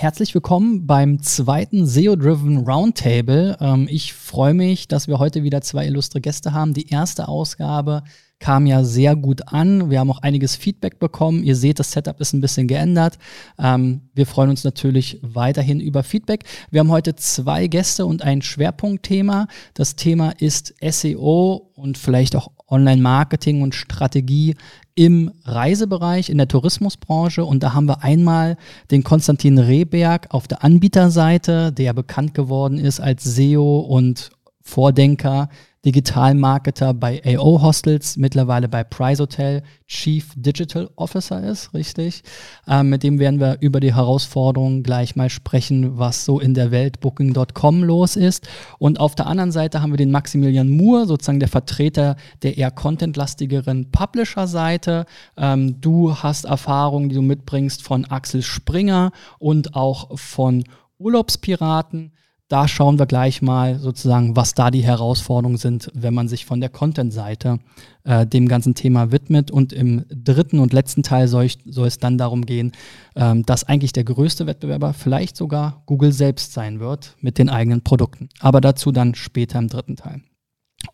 herzlich willkommen beim zweiten SEO-Driven Roundtable. Ähm, ich freue mich, dass wir heute wieder zwei illustre Gäste haben. Die erste Ausgabe kam ja sehr gut an. Wir haben auch einiges Feedback bekommen. Ihr seht, das Setup ist ein bisschen geändert. Ähm, wir freuen uns natürlich weiterhin über Feedback. Wir haben heute zwei Gäste und ein Schwerpunktthema. Das Thema ist SEO und vielleicht auch Online-Marketing und Strategie im Reisebereich, in der Tourismusbranche. Und da haben wir einmal den Konstantin Rehberg auf der Anbieterseite, der bekannt geworden ist als SEO und Vordenker Digitalmarketer bei AO Hostels, mittlerweile bei Price Hotel Chief Digital Officer ist, richtig. Ähm, mit dem werden wir über die Herausforderungen gleich mal sprechen, was so in der Welt Booking.com los ist. Und auf der anderen Seite haben wir den Maximilian Moore, sozusagen der Vertreter der eher contentlastigeren Publisher-Seite. Ähm, du hast Erfahrungen, die du mitbringst von Axel Springer und auch von Urlaubspiraten da schauen wir gleich mal sozusagen, was da die Herausforderungen sind, wenn man sich von der Content-Seite äh, dem ganzen Thema widmet. Und im dritten und letzten Teil soll, ich, soll es dann darum gehen, ähm, dass eigentlich der größte Wettbewerber vielleicht sogar Google selbst sein wird mit den eigenen Produkten. Aber dazu dann später im dritten Teil.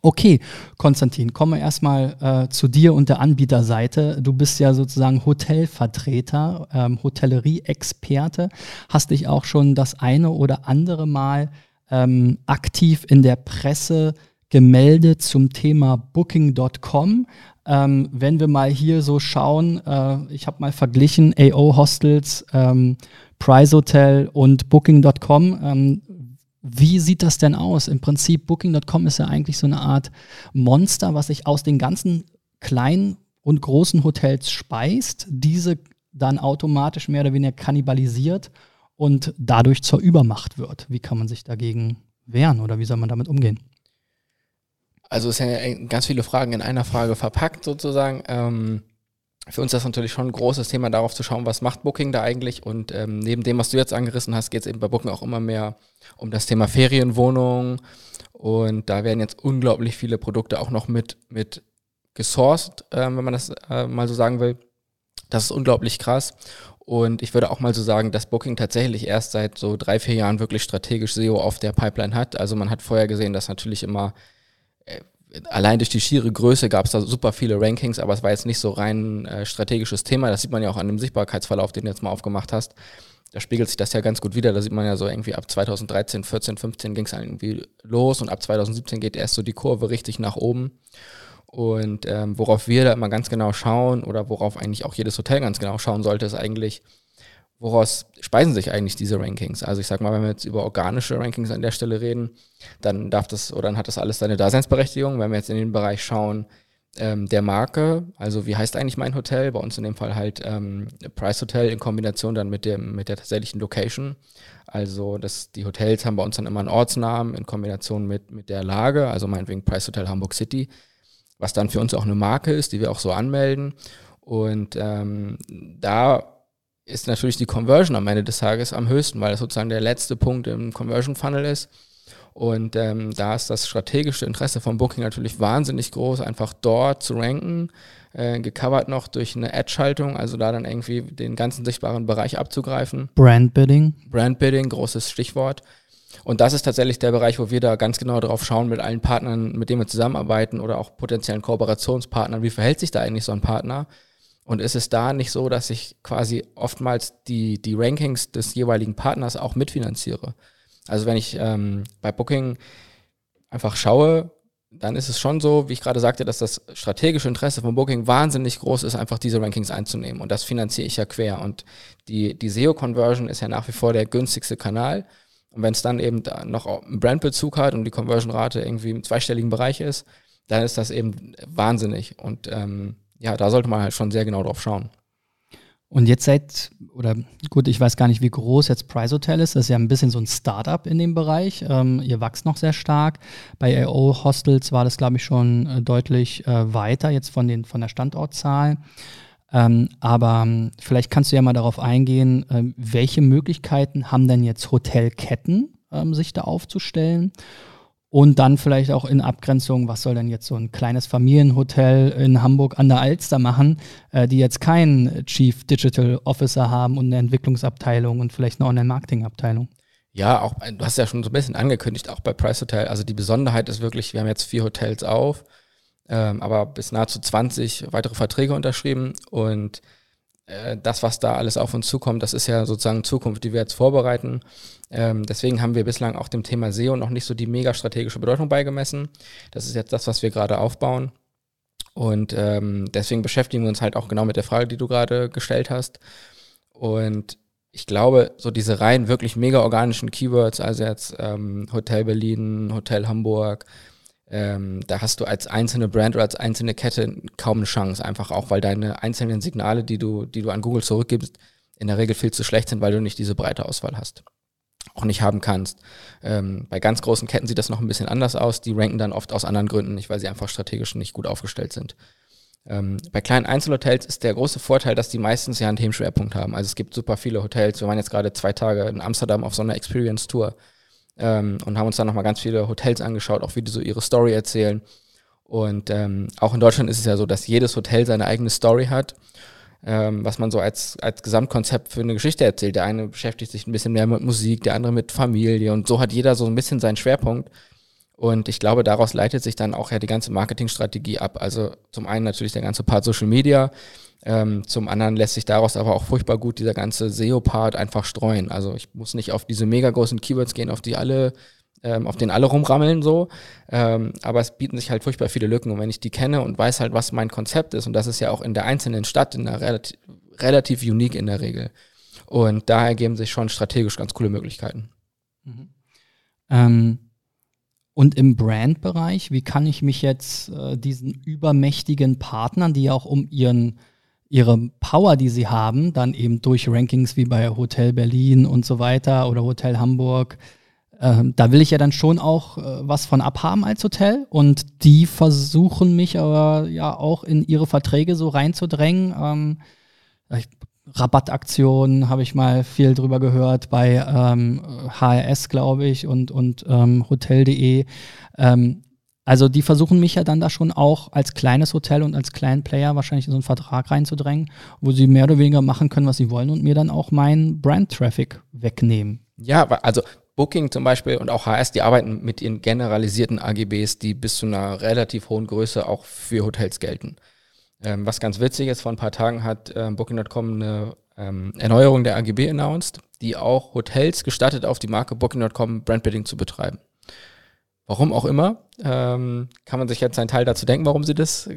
Okay, Konstantin, kommen wir erstmal äh, zu dir und der Anbieterseite. Du bist ja sozusagen Hotelvertreter, ähm, Hotellerie-Experte, hast dich auch schon das eine oder andere Mal ähm, aktiv in der Presse gemeldet zum Thema Booking.com. Ähm, wenn wir mal hier so schauen, äh, ich habe mal verglichen AO Hostels, ähm, Price Hotel und Booking.com. Ähm, wie sieht das denn aus? Im Prinzip, Booking.com ist ja eigentlich so eine Art Monster, was sich aus den ganzen kleinen und großen Hotels speist, diese dann automatisch mehr oder weniger kannibalisiert und dadurch zur Übermacht wird. Wie kann man sich dagegen wehren oder wie soll man damit umgehen? Also es sind ja ganz viele Fragen in einer Frage verpackt sozusagen. Ähm für uns ist das natürlich schon ein großes Thema, darauf zu schauen, was macht Booking da eigentlich. Und ähm, neben dem, was du jetzt angerissen hast, geht es eben bei Booking auch immer mehr um das Thema Ferienwohnungen. Und da werden jetzt unglaublich viele Produkte auch noch mit, mit gesourced, äh, wenn man das äh, mal so sagen will. Das ist unglaublich krass. Und ich würde auch mal so sagen, dass Booking tatsächlich erst seit so drei, vier Jahren wirklich strategisch SEO auf der Pipeline hat. Also man hat vorher gesehen, dass natürlich immer äh, allein durch die schiere Größe gab es da super viele Rankings, aber es war jetzt nicht so rein äh, strategisches Thema. Das sieht man ja auch an dem Sichtbarkeitsverlauf, den du jetzt mal aufgemacht hast. Da spiegelt sich das ja ganz gut wieder. Da sieht man ja so irgendwie ab 2013, 14, 15 ging es irgendwie los und ab 2017 geht erst so die Kurve richtig nach oben. Und ähm, worauf wir da immer ganz genau schauen oder worauf eigentlich auch jedes Hotel ganz genau schauen sollte, ist eigentlich, woraus speisen sich eigentlich diese Rankings? Also ich sag mal, wenn wir jetzt über organische Rankings an der Stelle reden, dann darf das oder dann hat das alles seine Daseinsberechtigung. Wenn wir jetzt in den Bereich schauen, ähm, der Marke, also wie heißt eigentlich mein Hotel? Bei uns in dem Fall halt ähm, Price Hotel in Kombination dann mit dem mit der tatsächlichen Location. Also das, die Hotels haben bei uns dann immer einen Ortsnamen in Kombination mit, mit der Lage, also meinetwegen Price Hotel Hamburg City, was dann für uns auch eine Marke ist, die wir auch so anmelden. Und ähm, da ist natürlich die Conversion am Ende des Tages am höchsten, weil das sozusagen der letzte Punkt im Conversion Funnel ist. Und ähm, da ist das strategische Interesse von Booking natürlich wahnsinnig groß, einfach dort zu ranken, äh, gecovert noch durch eine Ad-Schaltung, also da dann irgendwie den ganzen sichtbaren Bereich abzugreifen. Brandbidding. Brandbidding, großes Stichwort. Und das ist tatsächlich der Bereich, wo wir da ganz genau drauf schauen mit allen Partnern, mit denen wir zusammenarbeiten oder auch potenziellen Kooperationspartnern. Wie verhält sich da eigentlich so ein Partner? Und ist es da nicht so, dass ich quasi oftmals die, die Rankings des jeweiligen Partners auch mitfinanziere? Also wenn ich ähm, bei Booking einfach schaue, dann ist es schon so, wie ich gerade sagte, dass das strategische Interesse von Booking wahnsinnig groß ist, einfach diese Rankings einzunehmen. Und das finanziere ich ja quer. Und die, die SEO-Conversion ist ja nach wie vor der günstigste Kanal. Und wenn es dann eben da noch einen Brandbezug hat und die Conversion-Rate irgendwie im zweistelligen Bereich ist, dann ist das eben wahnsinnig. Und ähm, ja, da sollte man halt schon sehr genau drauf schauen. Und jetzt seid, oder gut, ich weiß gar nicht, wie groß jetzt Price Hotel ist. Das ist ja ein bisschen so ein Startup in dem Bereich. Ähm, ihr wächst noch sehr stark. Bei AO Hostels war das, glaube ich, schon äh, deutlich äh, weiter jetzt von, den, von der Standortzahl. Ähm, aber ähm, vielleicht kannst du ja mal darauf eingehen, äh, welche Möglichkeiten haben denn jetzt Hotelketten, ähm, sich da aufzustellen? Und dann vielleicht auch in Abgrenzung, was soll denn jetzt so ein kleines Familienhotel in Hamburg an der Alster machen, äh, die jetzt keinen Chief Digital Officer haben und eine Entwicklungsabteilung und vielleicht eine Online-Marketing-Abteilung. Ja, auch, du hast ja schon so ein bisschen angekündigt, auch bei Price Hotel. Also die Besonderheit ist wirklich, wir haben jetzt vier Hotels auf, ähm, aber bis nahezu 20 weitere Verträge unterschrieben und das, was da alles auf uns zukommt, das ist ja sozusagen Zukunft, die wir jetzt vorbereiten. Ähm, deswegen haben wir bislang auch dem Thema SEO noch nicht so die mega strategische Bedeutung beigemessen. Das ist jetzt das, was wir gerade aufbauen. Und ähm, deswegen beschäftigen wir uns halt auch genau mit der Frage, die du gerade gestellt hast. Und ich glaube, so diese rein wirklich mega organischen Keywords, also jetzt ähm, Hotel Berlin, Hotel Hamburg, ähm, da hast du als einzelne Brand oder als einzelne Kette kaum eine Chance, einfach auch, weil deine einzelnen Signale, die du, die du an Google zurückgibst, in der Regel viel zu schlecht sind, weil du nicht diese breite Auswahl hast. Auch nicht haben kannst. Ähm, bei ganz großen Ketten sieht das noch ein bisschen anders aus. Die ranken dann oft aus anderen Gründen nicht, weil sie einfach strategisch nicht gut aufgestellt sind. Ähm, bei kleinen Einzelhotels ist der große Vorteil, dass die meistens ja einen Themenschwerpunkt haben. Also es gibt super viele Hotels. Wir waren jetzt gerade zwei Tage in Amsterdam auf so einer Experience-Tour ähm, und haben uns dann nochmal ganz viele Hotels angeschaut, auch wie die so ihre Story erzählen. Und ähm, auch in Deutschland ist es ja so, dass jedes Hotel seine eigene Story hat, ähm, was man so als, als Gesamtkonzept für eine Geschichte erzählt. Der eine beschäftigt sich ein bisschen mehr mit Musik, der andere mit Familie und so hat jeder so ein bisschen seinen Schwerpunkt. Und ich glaube, daraus leitet sich dann auch ja die ganze Marketingstrategie ab. Also zum einen natürlich der ganze Part Social Media, ähm, zum anderen lässt sich daraus aber auch furchtbar gut dieser ganze SEO-Part einfach streuen. Also ich muss nicht auf diese mega großen Keywords gehen, auf die alle, ähm, auf denen alle rumrammeln so. Ähm, aber es bieten sich halt furchtbar viele Lücken. Und wenn ich die kenne und weiß halt, was mein Konzept ist, und das ist ja auch in der einzelnen Stadt in der relativ, relativ unique in der Regel. Und da ergeben sich schon strategisch ganz coole Möglichkeiten. Mhm. Und im Brand-Bereich, wie kann ich mich jetzt äh, diesen übermächtigen Partnern, die auch um ihren ihre Power, die sie haben, dann eben durch Rankings wie bei Hotel Berlin und so weiter oder Hotel Hamburg, äh, da will ich ja dann schon auch äh, was von abhaben als Hotel und die versuchen mich aber ja auch in ihre Verträge so reinzudrängen. Ähm, Rabattaktionen habe ich mal viel drüber gehört bei ähm, HRS, glaube ich, und, und ähm, Hotel.de. Ähm, also die versuchen mich ja dann da schon auch als kleines Hotel und als kleinen Player wahrscheinlich in so einen Vertrag reinzudrängen, wo sie mehr oder weniger machen können, was sie wollen und mir dann auch meinen Brand-Traffic wegnehmen. Ja, also Booking zum Beispiel und auch HS, die arbeiten mit ihren generalisierten AGBs, die bis zu einer relativ hohen Größe auch für Hotels gelten. Ähm, was ganz witzig ist, vor ein paar Tagen hat ähm, Booking.com eine ähm, Erneuerung der AGB announced, die auch Hotels gestattet, auf die Marke Booking.com Brandbidding zu betreiben. Warum auch immer, ähm, kann man sich jetzt einen Teil dazu denken, warum sie das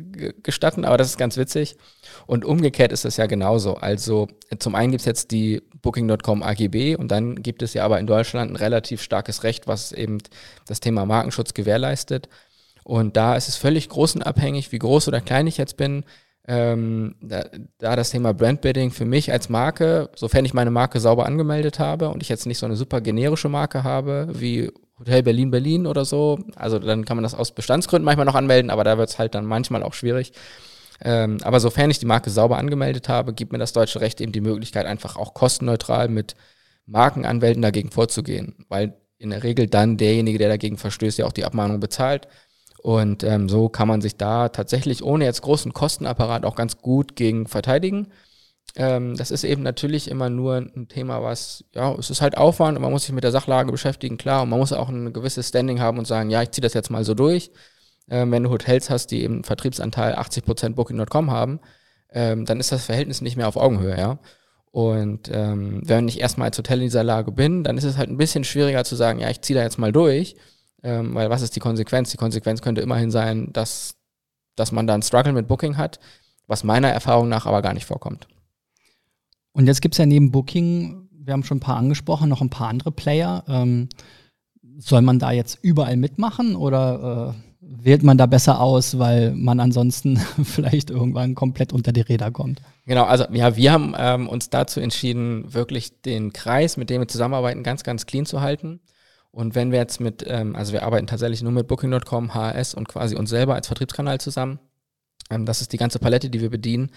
gestatten, aber das ist ganz witzig. Und umgekehrt ist es ja genauso. Also zum einen gibt es jetzt die Booking.com AGB und dann gibt es ja aber in Deutschland ein relativ starkes Recht, was eben das Thema Markenschutz gewährleistet. Und da ist es völlig größenabhängig, wie groß oder klein ich jetzt bin. Ähm, da, da, das Thema Brandbidding für mich als Marke, sofern ich meine Marke sauber angemeldet habe und ich jetzt nicht so eine super generische Marke habe, wie Hotel Berlin Berlin oder so. Also dann kann man das aus Bestandsgründen manchmal noch anmelden, aber da wird es halt dann manchmal auch schwierig. Ähm, aber sofern ich die Marke sauber angemeldet habe, gibt mir das deutsche Recht eben die Möglichkeit, einfach auch kostenneutral mit Markenanwälten dagegen vorzugehen, weil in der Regel dann derjenige, der dagegen verstößt, ja auch die Abmahnung bezahlt. Und ähm, so kann man sich da tatsächlich ohne jetzt großen Kostenapparat auch ganz gut gegen verteidigen. Ähm, das ist eben natürlich immer nur ein Thema, was, ja, es ist halt Aufwand und man muss sich mit der Sachlage beschäftigen, klar, und man muss auch ein gewisses Standing haben und sagen, ja, ich ziehe das jetzt mal so durch. Ähm, wenn du Hotels hast, die eben Vertriebsanteil 80% Booking.com haben, ähm, dann ist das Verhältnis nicht mehr auf Augenhöhe, ja. Und ähm, wenn ich erstmal als Hotel in dieser Lage bin, dann ist es halt ein bisschen schwieriger zu sagen, ja, ich ziehe da jetzt mal durch, ähm, weil was ist die Konsequenz? Die Konsequenz könnte immerhin sein, dass, dass man da einen Struggle mit Booking hat, was meiner Erfahrung nach aber gar nicht vorkommt. Und jetzt gibt es ja neben Booking, wir haben schon ein paar angesprochen, noch ein paar andere Player. Ähm, soll man da jetzt überall mitmachen oder äh, wählt man da besser aus, weil man ansonsten vielleicht irgendwann komplett unter die Räder kommt? Genau, also ja, wir haben ähm, uns dazu entschieden, wirklich den Kreis, mit dem wir zusammenarbeiten, ganz, ganz clean zu halten. Und wenn wir jetzt mit, ähm, also wir arbeiten tatsächlich nur mit Booking.com, HRS und quasi uns selber als Vertriebskanal zusammen. Ähm, das ist die ganze Palette, die wir bedienen.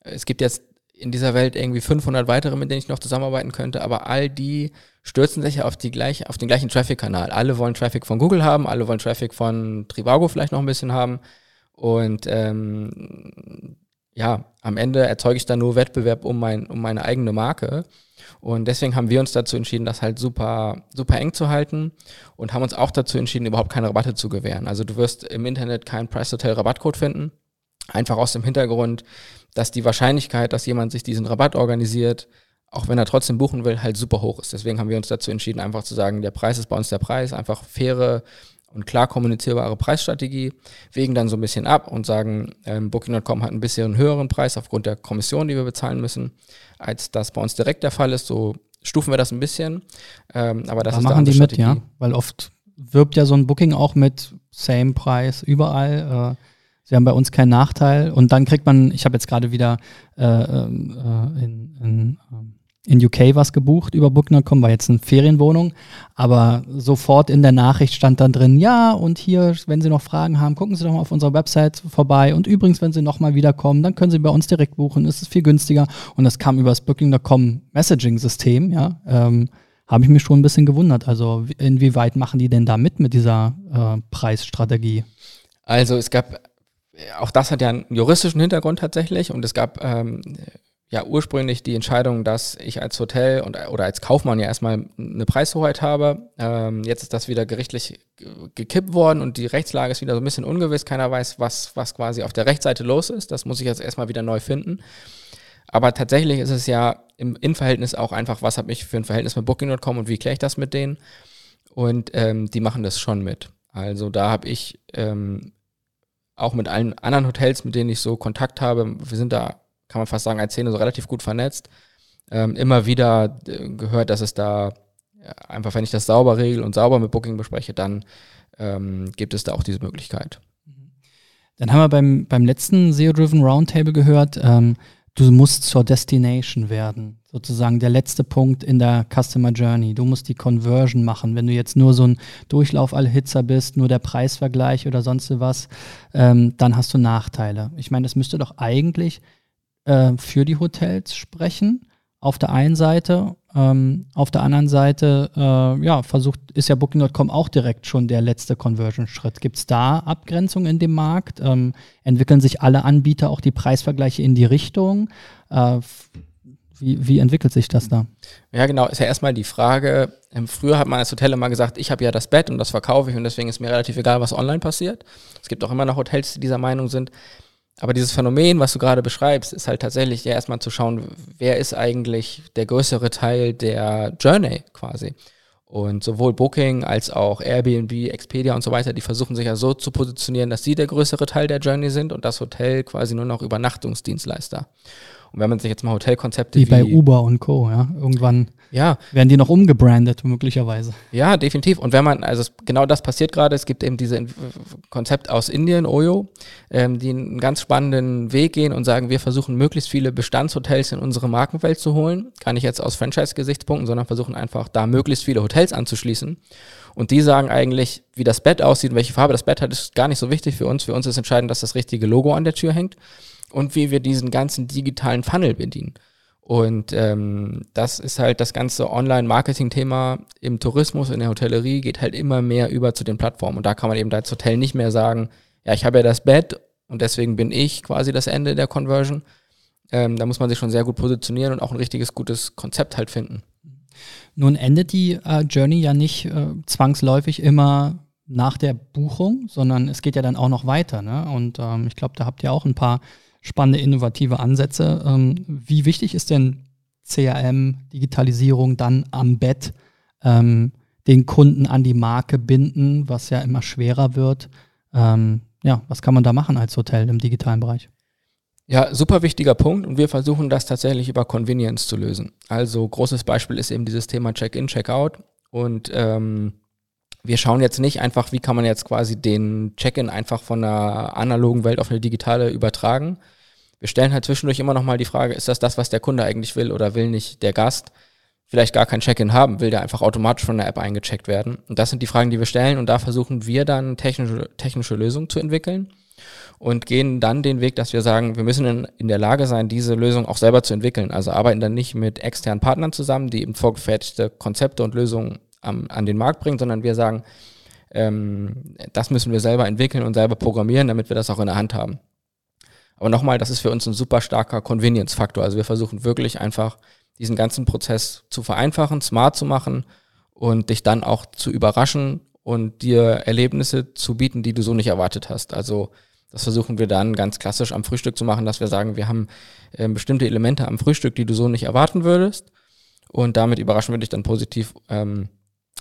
Es gibt jetzt in dieser Welt irgendwie 500 weitere, mit denen ich noch zusammenarbeiten könnte, aber all die stürzen sich auf, die gleiche, auf den gleichen Traffic-Kanal. Alle wollen Traffic von Google haben, alle wollen Traffic von Trivago vielleicht noch ein bisschen haben und ähm, ja, am Ende erzeuge ich dann nur Wettbewerb um, mein, um meine eigene Marke. Und deswegen haben wir uns dazu entschieden, das halt super, super eng zu halten und haben uns auch dazu entschieden, überhaupt keine Rabatte zu gewähren. Also du wirst im Internet keinen Price Hotel Rabattcode finden. Einfach aus dem Hintergrund, dass die Wahrscheinlichkeit, dass jemand sich diesen Rabatt organisiert, auch wenn er trotzdem buchen will, halt super hoch ist. Deswegen haben wir uns dazu entschieden, einfach zu sagen, der Preis ist bei uns der Preis, einfach faire und klar kommunizierbare Preisstrategie, wägen dann so ein bisschen ab und sagen, ähm, Booking.com hat ein bisschen einen höheren Preis aufgrund der Kommission, die wir bezahlen müssen, als das bei uns direkt der Fall ist. So stufen wir das ein bisschen. Ähm, aber das da ist machen die Strategie. mit, ja, weil oft wirbt ja so ein Booking auch mit Same Preis überall. Äh, sie haben bei uns keinen Nachteil und dann kriegt man, ich habe jetzt gerade wieder äh, ähm, äh, in, in ähm, in UK was gebucht über Booking.com, war jetzt eine Ferienwohnung, aber sofort in der Nachricht stand dann drin, ja, und hier, wenn Sie noch Fragen haben, gucken Sie doch mal auf unserer Website vorbei und übrigens, wenn Sie nochmal wiederkommen, dann können Sie bei uns direkt buchen, es ist viel günstiger und das kam über das Booking.com Messaging-System, ja, ähm, habe ich mich schon ein bisschen gewundert, also inwieweit machen die denn da mit mit dieser äh, Preisstrategie? Also es gab, auch das hat ja einen juristischen Hintergrund tatsächlich und es gab ähm, ja ursprünglich die Entscheidung, dass ich als Hotel und oder als Kaufmann ja erstmal eine Preishoheit habe. Ähm, jetzt ist das wieder gerichtlich gekippt worden und die Rechtslage ist wieder so ein bisschen ungewiss. Keiner weiß, was, was quasi auf der Rechtsseite los ist. Das muss ich jetzt erstmal wieder neu finden. Aber tatsächlich ist es ja im Innenverhältnis auch einfach, was habe ich für ein Verhältnis mit Booking.com und wie kläre ich das mit denen? Und ähm, die machen das schon mit. Also da habe ich ähm, auch mit allen anderen Hotels, mit denen ich so Kontakt habe, wir sind da kann man fast sagen, als Szene so relativ gut vernetzt. Ähm, immer wieder äh, gehört, dass es da ja, einfach, wenn ich das sauber regel und sauber mit Booking bespreche, dann ähm, gibt es da auch diese Möglichkeit. Dann haben wir beim, beim letzten SEO-Driven Roundtable gehört, ähm, du musst zur Destination werden. Sozusagen der letzte Punkt in der Customer Journey. Du musst die Conversion machen. Wenn du jetzt nur so ein Durchlauf-Allhitzer bist, nur der Preisvergleich oder sonst was, ähm, dann hast du Nachteile. Ich meine, das müsste doch eigentlich äh, für die Hotels sprechen. Auf der einen Seite, ähm, auf der anderen Seite, äh, ja, versucht, ist ja Booking.com auch direkt schon der letzte Conversion-Schritt. Gibt es da Abgrenzungen in dem Markt? Ähm, entwickeln sich alle Anbieter auch die Preisvergleiche in die Richtung? Äh, wie, wie, entwickelt sich das da? Ja, genau, ist ja erstmal die Frage, ähm, früher hat man als Hotel immer gesagt, ich habe ja das Bett und das verkaufe ich und deswegen ist mir relativ egal, was online passiert. Es gibt auch immer noch Hotels, die dieser Meinung sind. Aber dieses Phänomen, was du gerade beschreibst, ist halt tatsächlich ja erstmal zu schauen, wer ist eigentlich der größere Teil der Journey quasi. Und sowohl Booking als auch Airbnb, Expedia und so weiter, die versuchen sich ja so zu positionieren, dass sie der größere Teil der Journey sind und das Hotel quasi nur noch Übernachtungsdienstleister. Und wenn man sich jetzt mal Hotelkonzepte wie, wie bei Uber und Co. Ja, irgendwann ja. werden die noch umgebrandet möglicherweise. Ja, definitiv. Und wenn man, also genau das passiert gerade. Es gibt eben diese Konzept aus Indien, Oyo, ähm, die einen ganz spannenden Weg gehen und sagen, wir versuchen möglichst viele Bestandshotels in unsere Markenwelt zu holen. Gar nicht jetzt aus Franchise-Gesichtspunkten, sondern versuchen einfach da möglichst viele Hotels anzuschließen. Und die sagen eigentlich, wie das Bett aussieht, welche Farbe das Bett hat, ist gar nicht so wichtig für uns. Für uns ist entscheidend, dass das richtige Logo an der Tür hängt und wie wir diesen ganzen digitalen Funnel bedienen. Und ähm, das ist halt das ganze Online-Marketing-Thema im Tourismus, in der Hotellerie, geht halt immer mehr über zu den Plattformen. Und da kann man eben als Hotel nicht mehr sagen, ja, ich habe ja das Bett und deswegen bin ich quasi das Ende der Conversion. Ähm, da muss man sich schon sehr gut positionieren und auch ein richtiges, gutes Konzept halt finden. Nun endet die äh, Journey ja nicht äh, zwangsläufig immer nach der Buchung, sondern es geht ja dann auch noch weiter. Ne? Und ähm, ich glaube, da habt ihr auch ein paar spannende, innovative Ansätze. Ähm, wie wichtig ist denn CRM, Digitalisierung dann am Bett, ähm, den Kunden an die Marke binden, was ja immer schwerer wird? Ähm, ja, was kann man da machen als Hotel im digitalen Bereich? Ja, super wichtiger Punkt und wir versuchen das tatsächlich über Convenience zu lösen. Also großes Beispiel ist eben dieses Thema Check-in, Check-out und ähm, wir schauen jetzt nicht einfach, wie kann man jetzt quasi den Check-in einfach von einer analogen Welt auf eine digitale übertragen. Wir stellen halt zwischendurch immer noch mal die Frage, ist das das, was der Kunde eigentlich will oder will nicht der Gast vielleicht gar kein Check-in haben, will der einfach automatisch von der App eingecheckt werden? Und das sind die Fragen, die wir stellen und da versuchen wir dann technische, technische Lösungen zu entwickeln. und gehen dann den Weg, dass wir sagen, wir müssen in, in der Lage sein, diese Lösung auch selber zu entwickeln. Also arbeiten dann nicht mit externen Partnern zusammen, die eben vorgefertigte Konzepte und Lösungen am, an den Markt bringen, sondern wir sagen, ähm, das müssen wir selber entwickeln und selber programmieren, damit wir das auch in der Hand haben. Aber nochmal, das ist für uns ein super starker Convenience-Faktor. Also wir versuchen wirklich einfach diesen ganzen Prozess zu vereinfachen, smart zu machen und dich dann auch zu überraschen und dir Erlebnisse zu bieten, die du so nicht erwartet hast. Also das versuchen wir dann ganz klassisch am Frühstück zu machen, dass wir sagen, wir haben äh, bestimmte Elemente am Frühstück, die du so nicht erwarten würdest. Und damit überraschen wir dich dann positiv. Ähm,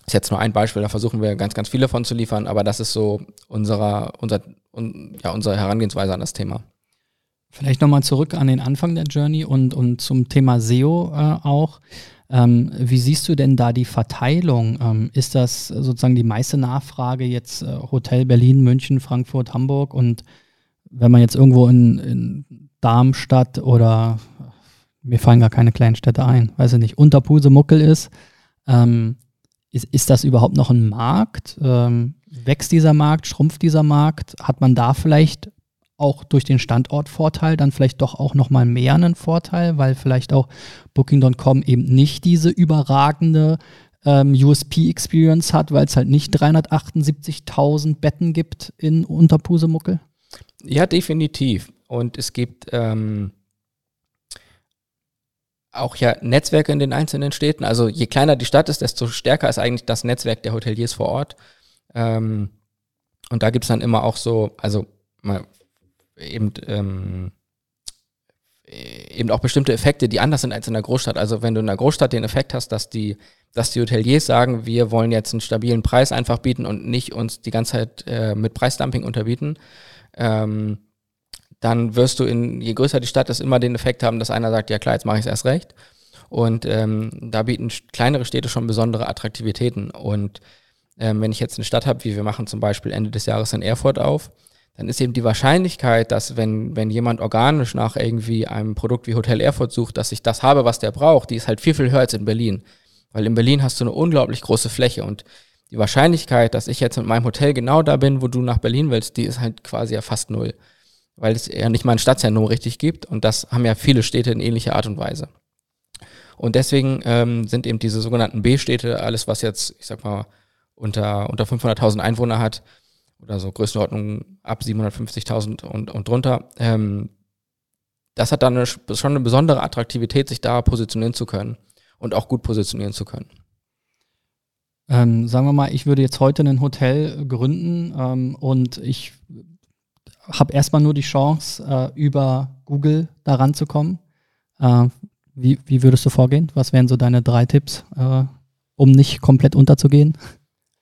ist jetzt nur ein Beispiel, da versuchen wir ganz, ganz viele von zu liefern, aber das ist so unserer, unser, un, ja, unsere Herangehensweise an das Thema. Vielleicht nochmal zurück an den Anfang der Journey und, und zum Thema SEO äh, auch. Ähm, wie siehst du denn da die Verteilung? Ähm, ist das sozusagen die meiste Nachfrage jetzt äh, Hotel Berlin, München, Frankfurt, Hamburg? Und wenn man jetzt irgendwo in, in Darmstadt oder mir fallen gar keine kleinen Städte ein, weiß ich nicht, Unterpusemuckel ist, ähm, ist, ist das überhaupt noch ein Markt? Ähm, wächst dieser Markt, schrumpft dieser Markt? Hat man da vielleicht auch durch den Standortvorteil dann vielleicht doch auch nochmal mehr einen Vorteil, weil vielleicht auch Booking.com eben nicht diese überragende ähm, USP-Experience hat, weil es halt nicht 378.000 Betten gibt in Unterpusemuckel? Ja, definitiv. Und es gibt ähm, auch ja Netzwerke in den einzelnen Städten. Also je kleiner die Stadt ist, desto stärker ist eigentlich das Netzwerk der Hoteliers vor Ort. Ähm, und da gibt es dann immer auch so, also mal eben, ähm, eben auch bestimmte Effekte, die anders sind als in der Großstadt. Also wenn du in der Großstadt den Effekt hast, dass die, dass die Hoteliers sagen, wir wollen jetzt einen stabilen Preis einfach bieten und nicht uns die ganze Zeit äh, mit Preisdumping unterbieten, ähm, dann wirst du in, je größer die Stadt ist, immer den Effekt haben, dass einer sagt, ja klar, jetzt mache ich es erst recht. Und ähm, da bieten kleinere Städte schon besondere Attraktivitäten. Und ähm, wenn ich jetzt eine Stadt habe, wie wir machen zum Beispiel Ende des Jahres in Erfurt auf, dann ist eben die Wahrscheinlichkeit, dass wenn, wenn jemand organisch nach irgendwie einem Produkt wie Hotel Erfurt sucht, dass ich das habe, was der braucht, die ist halt viel, viel höher als in Berlin. Weil in Berlin hast du eine unglaublich große Fläche und die Wahrscheinlichkeit, dass ich jetzt mit meinem Hotel genau da bin, wo du nach Berlin willst, die ist halt quasi ja fast null. Weil es ja nicht mal ein Stadtzentrum richtig gibt und das haben ja viele Städte in ähnlicher Art und Weise. Und deswegen ähm, sind eben diese sogenannten B-Städte, alles was jetzt, ich sag mal, unter, unter 500.000 Einwohner hat, oder so Größenordnung ab 750.000 und, und drunter. Ähm, das hat dann eine, schon eine besondere Attraktivität, sich da positionieren zu können und auch gut positionieren zu können. Ähm, sagen wir mal, ich würde jetzt heute ein Hotel gründen ähm, und ich habe erstmal nur die Chance, äh, über Google da ranzukommen. Äh, wie, wie würdest du vorgehen? Was wären so deine drei Tipps, äh, um nicht komplett unterzugehen?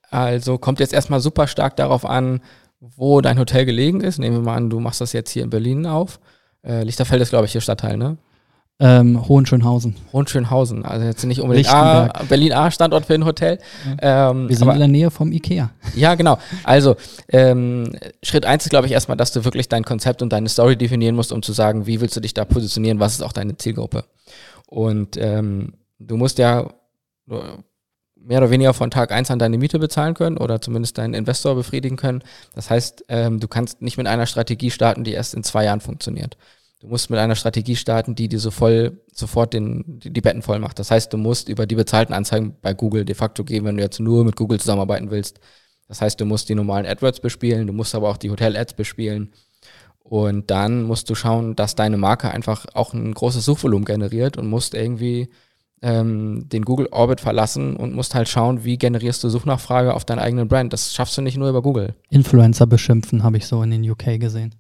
Also kommt jetzt erstmal super stark darauf an, wo dein Hotel gelegen ist. Nehmen wir mal an, du machst das jetzt hier in Berlin auf. Äh, Lichterfeld ist, glaube ich, hier Stadtteil, ne? Ähm, Hohenschönhausen. Hohenschönhausen, also jetzt nicht unbedingt A, Berlin A Standort für ein Hotel. Ja. Ähm, Wir sind aber, in der Nähe vom Ikea. Ja, genau. Also ähm, Schritt eins ist, glaube ich, erstmal, dass du wirklich dein Konzept und deine Story definieren musst, um zu sagen, wie willst du dich da positionieren, was ist auch deine Zielgruppe. Und ähm, du musst ja mehr oder weniger von Tag eins an deine Miete bezahlen können oder zumindest deinen Investor befriedigen können. Das heißt, ähm, du kannst nicht mit einer Strategie starten, die erst in zwei Jahren funktioniert. Du musst mit einer Strategie starten, die dir so voll, sofort den, die, Betten voll macht. Das heißt, du musst über die bezahlten Anzeigen bei Google de facto gehen, wenn du jetzt nur mit Google zusammenarbeiten willst. Das heißt, du musst die normalen AdWords bespielen, du musst aber auch die Hotel-Ads bespielen. Und dann musst du schauen, dass deine Marke einfach auch ein großes Suchvolumen generiert und musst irgendwie ähm, den Google Orbit verlassen und musst halt schauen, wie generierst du Suchnachfrage auf deinen eigenen Brand. Das schaffst du nicht nur über Google. Influencer beschimpfen, habe ich so in den UK gesehen.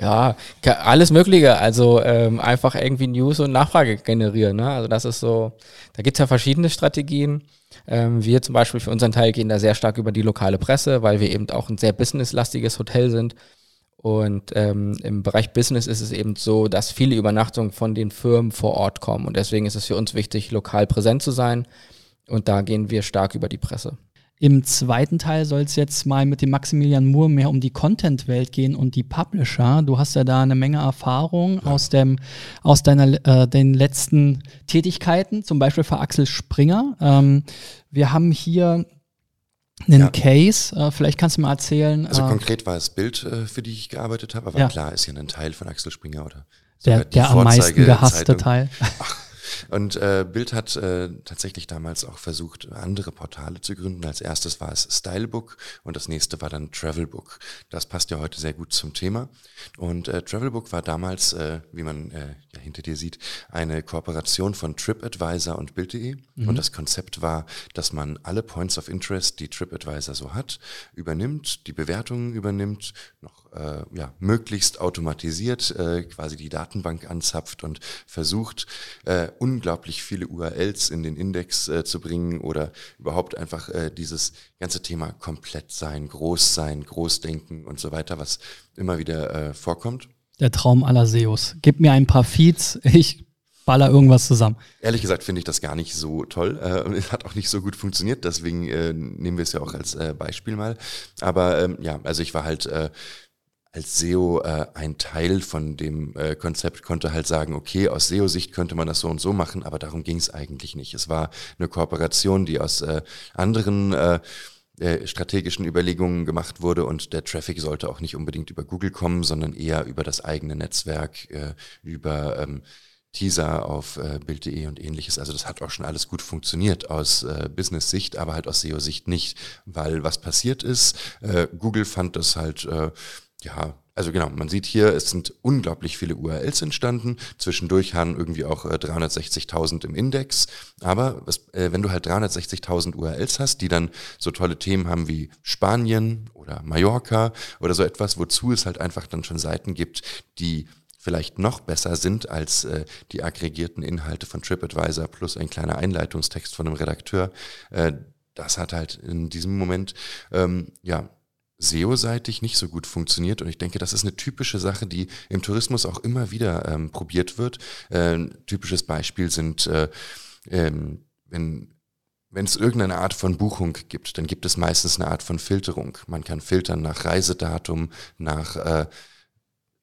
Ja, alles Mögliche. Also ähm, einfach irgendwie News und Nachfrage generieren. Ne? Also das ist so, da gibt es ja verschiedene Strategien. Ähm, wir zum Beispiel für unseren Teil gehen da sehr stark über die lokale Presse, weil wir eben auch ein sehr businesslastiges Hotel sind. Und ähm, im Bereich Business ist es eben so, dass viele Übernachtungen von den Firmen vor Ort kommen. Und deswegen ist es für uns wichtig, lokal präsent zu sein. Und da gehen wir stark über die Presse. Im zweiten Teil soll es jetzt mal mit dem Maximilian Moore mehr um die Content-Welt gehen und die Publisher. Du hast ja da eine Menge Erfahrung ja. aus, dem, aus deiner, äh, den letzten Tätigkeiten, zum Beispiel für Axel Springer. Ähm, wir haben hier einen ja. Case. Äh, vielleicht kannst du mal erzählen. Also äh, konkret war es Bild, äh, für die ich gearbeitet habe, aber ja. klar ist ja ein Teil von Axel Springer oder der, der am meisten gehasste Teil. Ach, und äh, Bild hat äh, tatsächlich damals auch versucht, andere Portale zu gründen. Als erstes war es Stylebook und das nächste war dann Travelbook. Das passt ja heute sehr gut zum Thema. Und äh, Travelbook war damals, äh, wie man äh, hinter dir sieht, eine Kooperation von TripAdvisor und Bild.de. Mhm. Und das Konzept war, dass man alle Points of Interest, die TripAdvisor so hat, übernimmt, die Bewertungen übernimmt, noch äh, ja, möglichst automatisiert äh, quasi die Datenbank anzapft und versucht, äh, unglaublich viele URLs in den Index äh, zu bringen oder überhaupt einfach äh, dieses ganze Thema komplett sein, groß sein, Großdenken und so weiter, was immer wieder äh, vorkommt. Der Traum aller SEOs. Gib mir ein paar Feeds, ich baller irgendwas zusammen. Ehrlich gesagt finde ich das gar nicht so toll äh, es hat auch nicht so gut funktioniert, deswegen äh, nehmen wir es ja auch als äh, Beispiel mal. Aber ähm, ja, also ich war halt äh, als SEO äh, ein Teil von dem äh, Konzept konnte halt sagen, okay, aus SEO-Sicht könnte man das so und so machen, aber darum ging es eigentlich nicht. Es war eine Kooperation, die aus anderen äh, strategischen Überlegungen gemacht wurde und der Traffic sollte auch nicht unbedingt über Google kommen, sondern eher über das eigene Netzwerk, äh, über ähm, Teaser auf äh, Bild.de und ähnliches. Also das hat auch schon alles gut funktioniert aus äh, Business-Sicht, aber halt aus SEO-Sicht nicht, weil was passiert ist, äh, Google fand das halt äh, ja, also genau, man sieht hier, es sind unglaublich viele URLs entstanden. Zwischendurch haben irgendwie auch äh, 360.000 im Index. Aber was, äh, wenn du halt 360.000 URLs hast, die dann so tolle Themen haben wie Spanien oder Mallorca oder so etwas, wozu es halt einfach dann schon Seiten gibt, die vielleicht noch besser sind als äh, die aggregierten Inhalte von TripAdvisor plus ein kleiner Einleitungstext von einem Redakteur. Äh, das hat halt in diesem Moment ähm, ja SEO-seitig nicht so gut funktioniert. Und ich denke, das ist eine typische Sache, die im Tourismus auch immer wieder ähm, probiert wird. Äh, typisches Beispiel sind, äh, ähm, wenn wenn es irgendeine Art von Buchung gibt, dann gibt es meistens eine Art von Filterung. Man kann filtern nach Reisedatum, nach äh,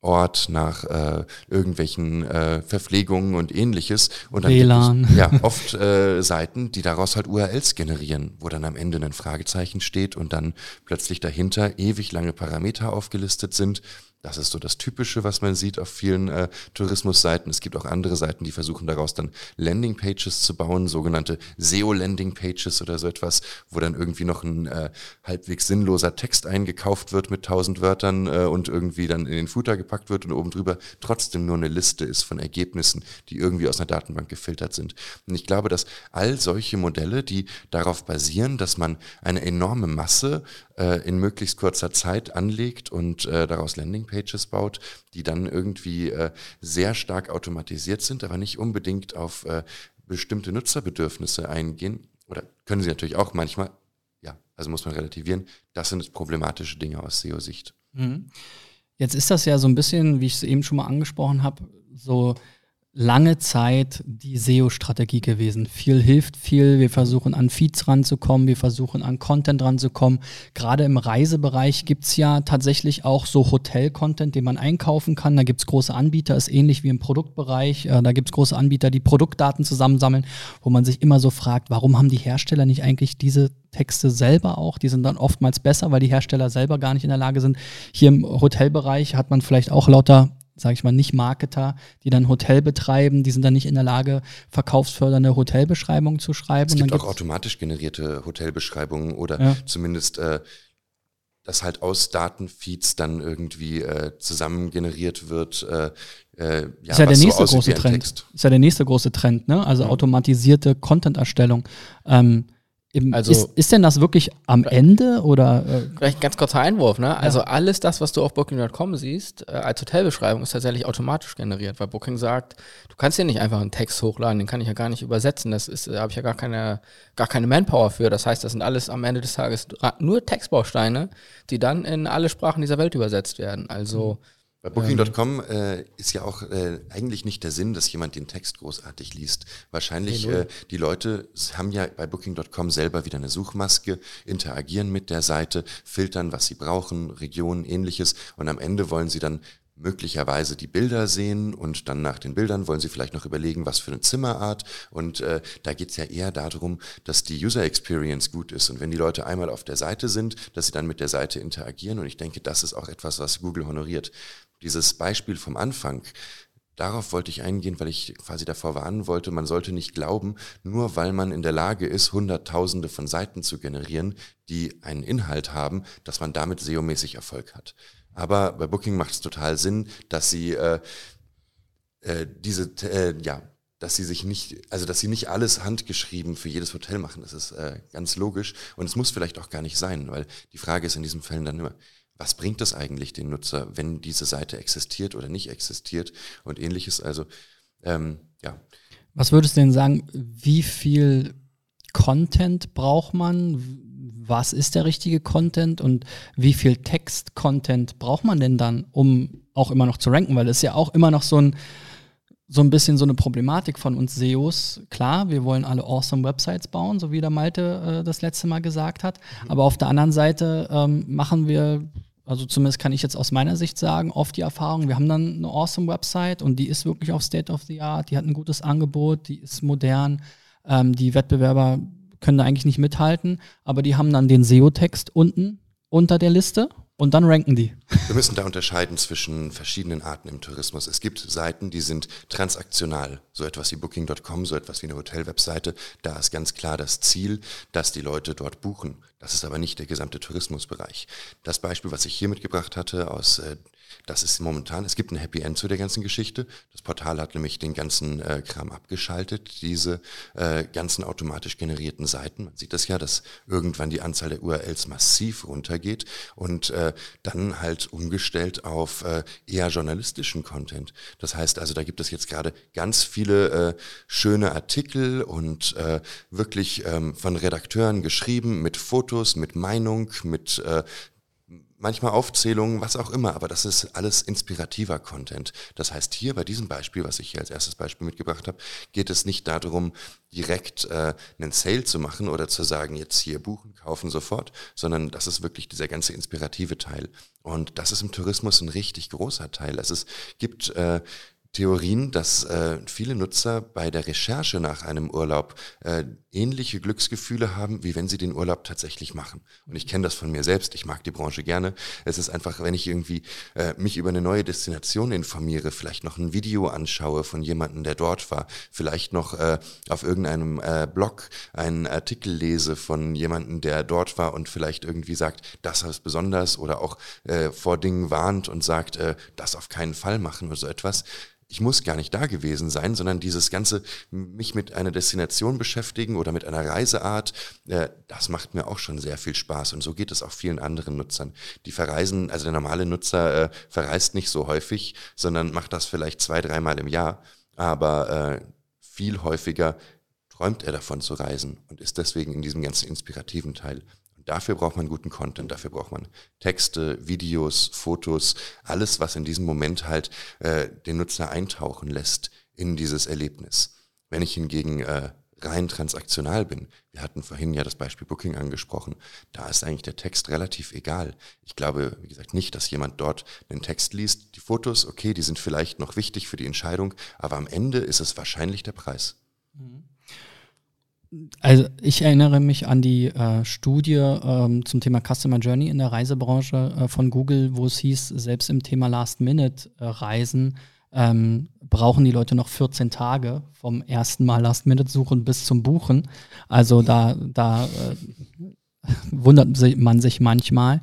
Ort, nach äh, irgendwelchen äh, Verpflegungen und ähnliches. Und dann WLAN. gibt es ja oft äh, Seiten, die daraus halt URLs generieren, wo dann am Ende ein Fragezeichen steht und dann plötzlich dahinter ewig lange Parameter aufgelistet sind, das ist so das Typische, was man sieht auf vielen äh, Tourismusseiten. Es gibt auch andere Seiten, die versuchen daraus dann Landingpages zu bauen, sogenannte SEO-Landingpages oder so etwas, wo dann irgendwie noch ein äh, halbwegs sinnloser Text eingekauft wird mit tausend Wörtern äh, und irgendwie dann in den Footer gepackt wird und oben drüber trotzdem nur eine Liste ist von Ergebnissen, die irgendwie aus einer Datenbank gefiltert sind. Und ich glaube, dass all solche Modelle, die darauf basieren, dass man eine enorme Masse in möglichst kurzer Zeit anlegt und äh, daraus Landingpages baut, die dann irgendwie äh, sehr stark automatisiert sind, aber nicht unbedingt auf äh, bestimmte Nutzerbedürfnisse eingehen. Oder können sie natürlich auch manchmal, ja, also muss man relativieren. Das sind problematische Dinge aus SEO-Sicht. Mhm. Jetzt ist das ja so ein bisschen, wie ich es eben schon mal angesprochen habe, so lange Zeit die SEO-Strategie gewesen. Viel hilft viel. Wir versuchen an Feeds ranzukommen, wir versuchen an Content ranzukommen. Gerade im Reisebereich gibt's ja tatsächlich auch so Hotel-Content, den man einkaufen kann. Da gibt's große Anbieter, ist ähnlich wie im Produktbereich. Äh, da gibt's große Anbieter, die Produktdaten zusammensammeln, wo man sich immer so fragt, warum haben die Hersteller nicht eigentlich diese Texte selber auch, die sind dann oftmals besser, weil die Hersteller selber gar nicht in der Lage sind. Hier im Hotelbereich hat man vielleicht auch lauter sage ich mal, nicht Marketer, die dann Hotel betreiben, die sind dann nicht in der Lage, verkaufsfördernde Hotelbeschreibungen zu schreiben. Es gibt auch automatisch generierte Hotelbeschreibungen oder ja. zumindest äh, dass halt aus Datenfeeds dann irgendwie äh, zusammen generiert wird. Äh, äh, ja, ist ja der nächste so große Trend. Ist ja der nächste große Trend, ne? Also mhm. automatisierte Content-Erstellung. Ähm, also, ist, ist denn das wirklich am Ende oder? Äh? Vielleicht ein ganz kurzer Einwurf, ne? Also ja. alles das, was du auf Booking.com siehst, äh, als Hotelbeschreibung, ist tatsächlich automatisch generiert, weil Booking sagt, du kannst hier nicht einfach einen Text hochladen, den kann ich ja gar nicht übersetzen. Das ist, da habe ich ja gar keine, gar keine Manpower für. Das heißt, das sind alles am Ende des Tages nur Textbausteine, die dann in alle Sprachen dieser Welt übersetzt werden. Also mhm. Bei Booking.com äh, ist ja auch äh, eigentlich nicht der Sinn, dass jemand den Text großartig liest. Wahrscheinlich, äh, die Leute haben ja bei Booking.com selber wieder eine Suchmaske, interagieren mit der Seite, filtern, was sie brauchen, Regionen, ähnliches. Und am Ende wollen sie dann möglicherweise die Bilder sehen und dann nach den Bildern wollen sie vielleicht noch überlegen, was für eine Zimmerart. Und äh, da geht es ja eher darum, dass die User Experience gut ist. Und wenn die Leute einmal auf der Seite sind, dass sie dann mit der Seite interagieren. Und ich denke, das ist auch etwas, was Google honoriert. Dieses Beispiel vom Anfang, Darauf wollte ich eingehen, weil ich quasi davor warnen wollte, man sollte nicht glauben, nur weil man in der Lage ist, Hunderttausende von Seiten zu generieren, die einen Inhalt haben, dass man damit SEO-mäßig Erfolg hat. Aber bei Booking macht es total Sinn, dass sie äh, äh, diese, äh, ja, dass sie sich nicht, also dass sie nicht alles handgeschrieben für jedes Hotel machen. Das ist äh, ganz logisch und es muss vielleicht auch gar nicht sein, weil die Frage ist in diesen Fällen dann immer, was bringt es eigentlich den Nutzer, wenn diese Seite existiert oder nicht existiert und ähnliches. Also ähm, ja. Was würdest du denn sagen, wie viel Content braucht man? was ist der richtige Content und wie viel Text-Content braucht man denn dann, um auch immer noch zu ranken? Weil das ist ja auch immer noch so ein, so ein bisschen so eine Problematik von uns SEOs. Klar, wir wollen alle awesome Websites bauen, so wie der Malte äh, das letzte Mal gesagt hat. Mhm. Aber auf der anderen Seite ähm, machen wir, also zumindest kann ich jetzt aus meiner Sicht sagen, oft die Erfahrung, wir haben dann eine awesome Website und die ist wirklich auf State of the Art, die hat ein gutes Angebot, die ist modern. Ähm, die Wettbewerber können da eigentlich nicht mithalten, aber die haben dann den SEO-Text unten unter der Liste und dann ranken die. Wir müssen da unterscheiden zwischen verschiedenen Arten im Tourismus. Es gibt Seiten, die sind transaktional, so etwas wie Booking.com, so etwas wie eine Hotelwebseite. Da ist ganz klar das Ziel, dass die Leute dort buchen. Das ist aber nicht der gesamte Tourismusbereich. Das Beispiel, was ich hier mitgebracht hatte aus äh, das ist momentan, es gibt ein Happy End zu der ganzen Geschichte. Das Portal hat nämlich den ganzen äh, Kram abgeschaltet, diese äh, ganzen automatisch generierten Seiten. Man sieht das ja, dass irgendwann die Anzahl der URLs massiv runtergeht und äh, dann halt umgestellt auf äh, eher journalistischen Content. Das heißt also, da gibt es jetzt gerade ganz viele äh, schöne Artikel und äh, wirklich ähm, von Redakteuren geschrieben mit Fotos, mit Meinung, mit äh, manchmal Aufzählungen, was auch immer, aber das ist alles inspirativer Content. Das heißt, hier bei diesem Beispiel, was ich hier als erstes Beispiel mitgebracht habe, geht es nicht darum, direkt äh, einen Sale zu machen oder zu sagen, jetzt hier buchen, kaufen sofort, sondern das ist wirklich dieser ganze inspirative Teil. Und das ist im Tourismus ein richtig großer Teil. Es ist, gibt äh, Theorien, dass äh, viele Nutzer bei der Recherche nach einem Urlaub äh, ähnliche Glücksgefühle haben, wie wenn sie den Urlaub tatsächlich machen. Und ich kenne das von mir selbst, ich mag die Branche gerne. Es ist einfach, wenn ich irgendwie äh, mich über eine neue Destination informiere, vielleicht noch ein Video anschaue von jemandem, der dort war, vielleicht noch äh, auf irgendeinem äh, Blog einen Artikel lese von jemandem, der dort war und vielleicht irgendwie sagt, das ist besonders oder auch äh, vor Dingen warnt und sagt, äh, das auf keinen Fall machen oder so etwas ich muss gar nicht da gewesen sein, sondern dieses ganze mich mit einer Destination beschäftigen oder mit einer Reiseart, äh, das macht mir auch schon sehr viel Spaß und so geht es auch vielen anderen Nutzern. Die verreisen, also der normale Nutzer äh, verreist nicht so häufig, sondern macht das vielleicht zwei, dreimal im Jahr, aber äh, viel häufiger träumt er davon zu reisen und ist deswegen in diesem ganzen inspirativen Teil. Dafür braucht man guten Content, dafür braucht man Texte, Videos, Fotos, alles, was in diesem Moment halt äh, den Nutzer eintauchen lässt in dieses Erlebnis. Wenn ich hingegen äh, rein transaktional bin, wir hatten vorhin ja das Beispiel Booking angesprochen, da ist eigentlich der Text relativ egal. Ich glaube, wie gesagt, nicht, dass jemand dort einen Text liest. Die Fotos, okay, die sind vielleicht noch wichtig für die Entscheidung, aber am Ende ist es wahrscheinlich der Preis. Mhm. Also ich erinnere mich an die äh, Studie ähm, zum Thema Customer Journey in der Reisebranche äh, von Google, wo es hieß, selbst im Thema Last-Minute-Reisen ähm, brauchen die Leute noch 14 Tage vom ersten Mal Last-Minute-Suchen bis zum Buchen. Also da, da äh, wundert man sich manchmal.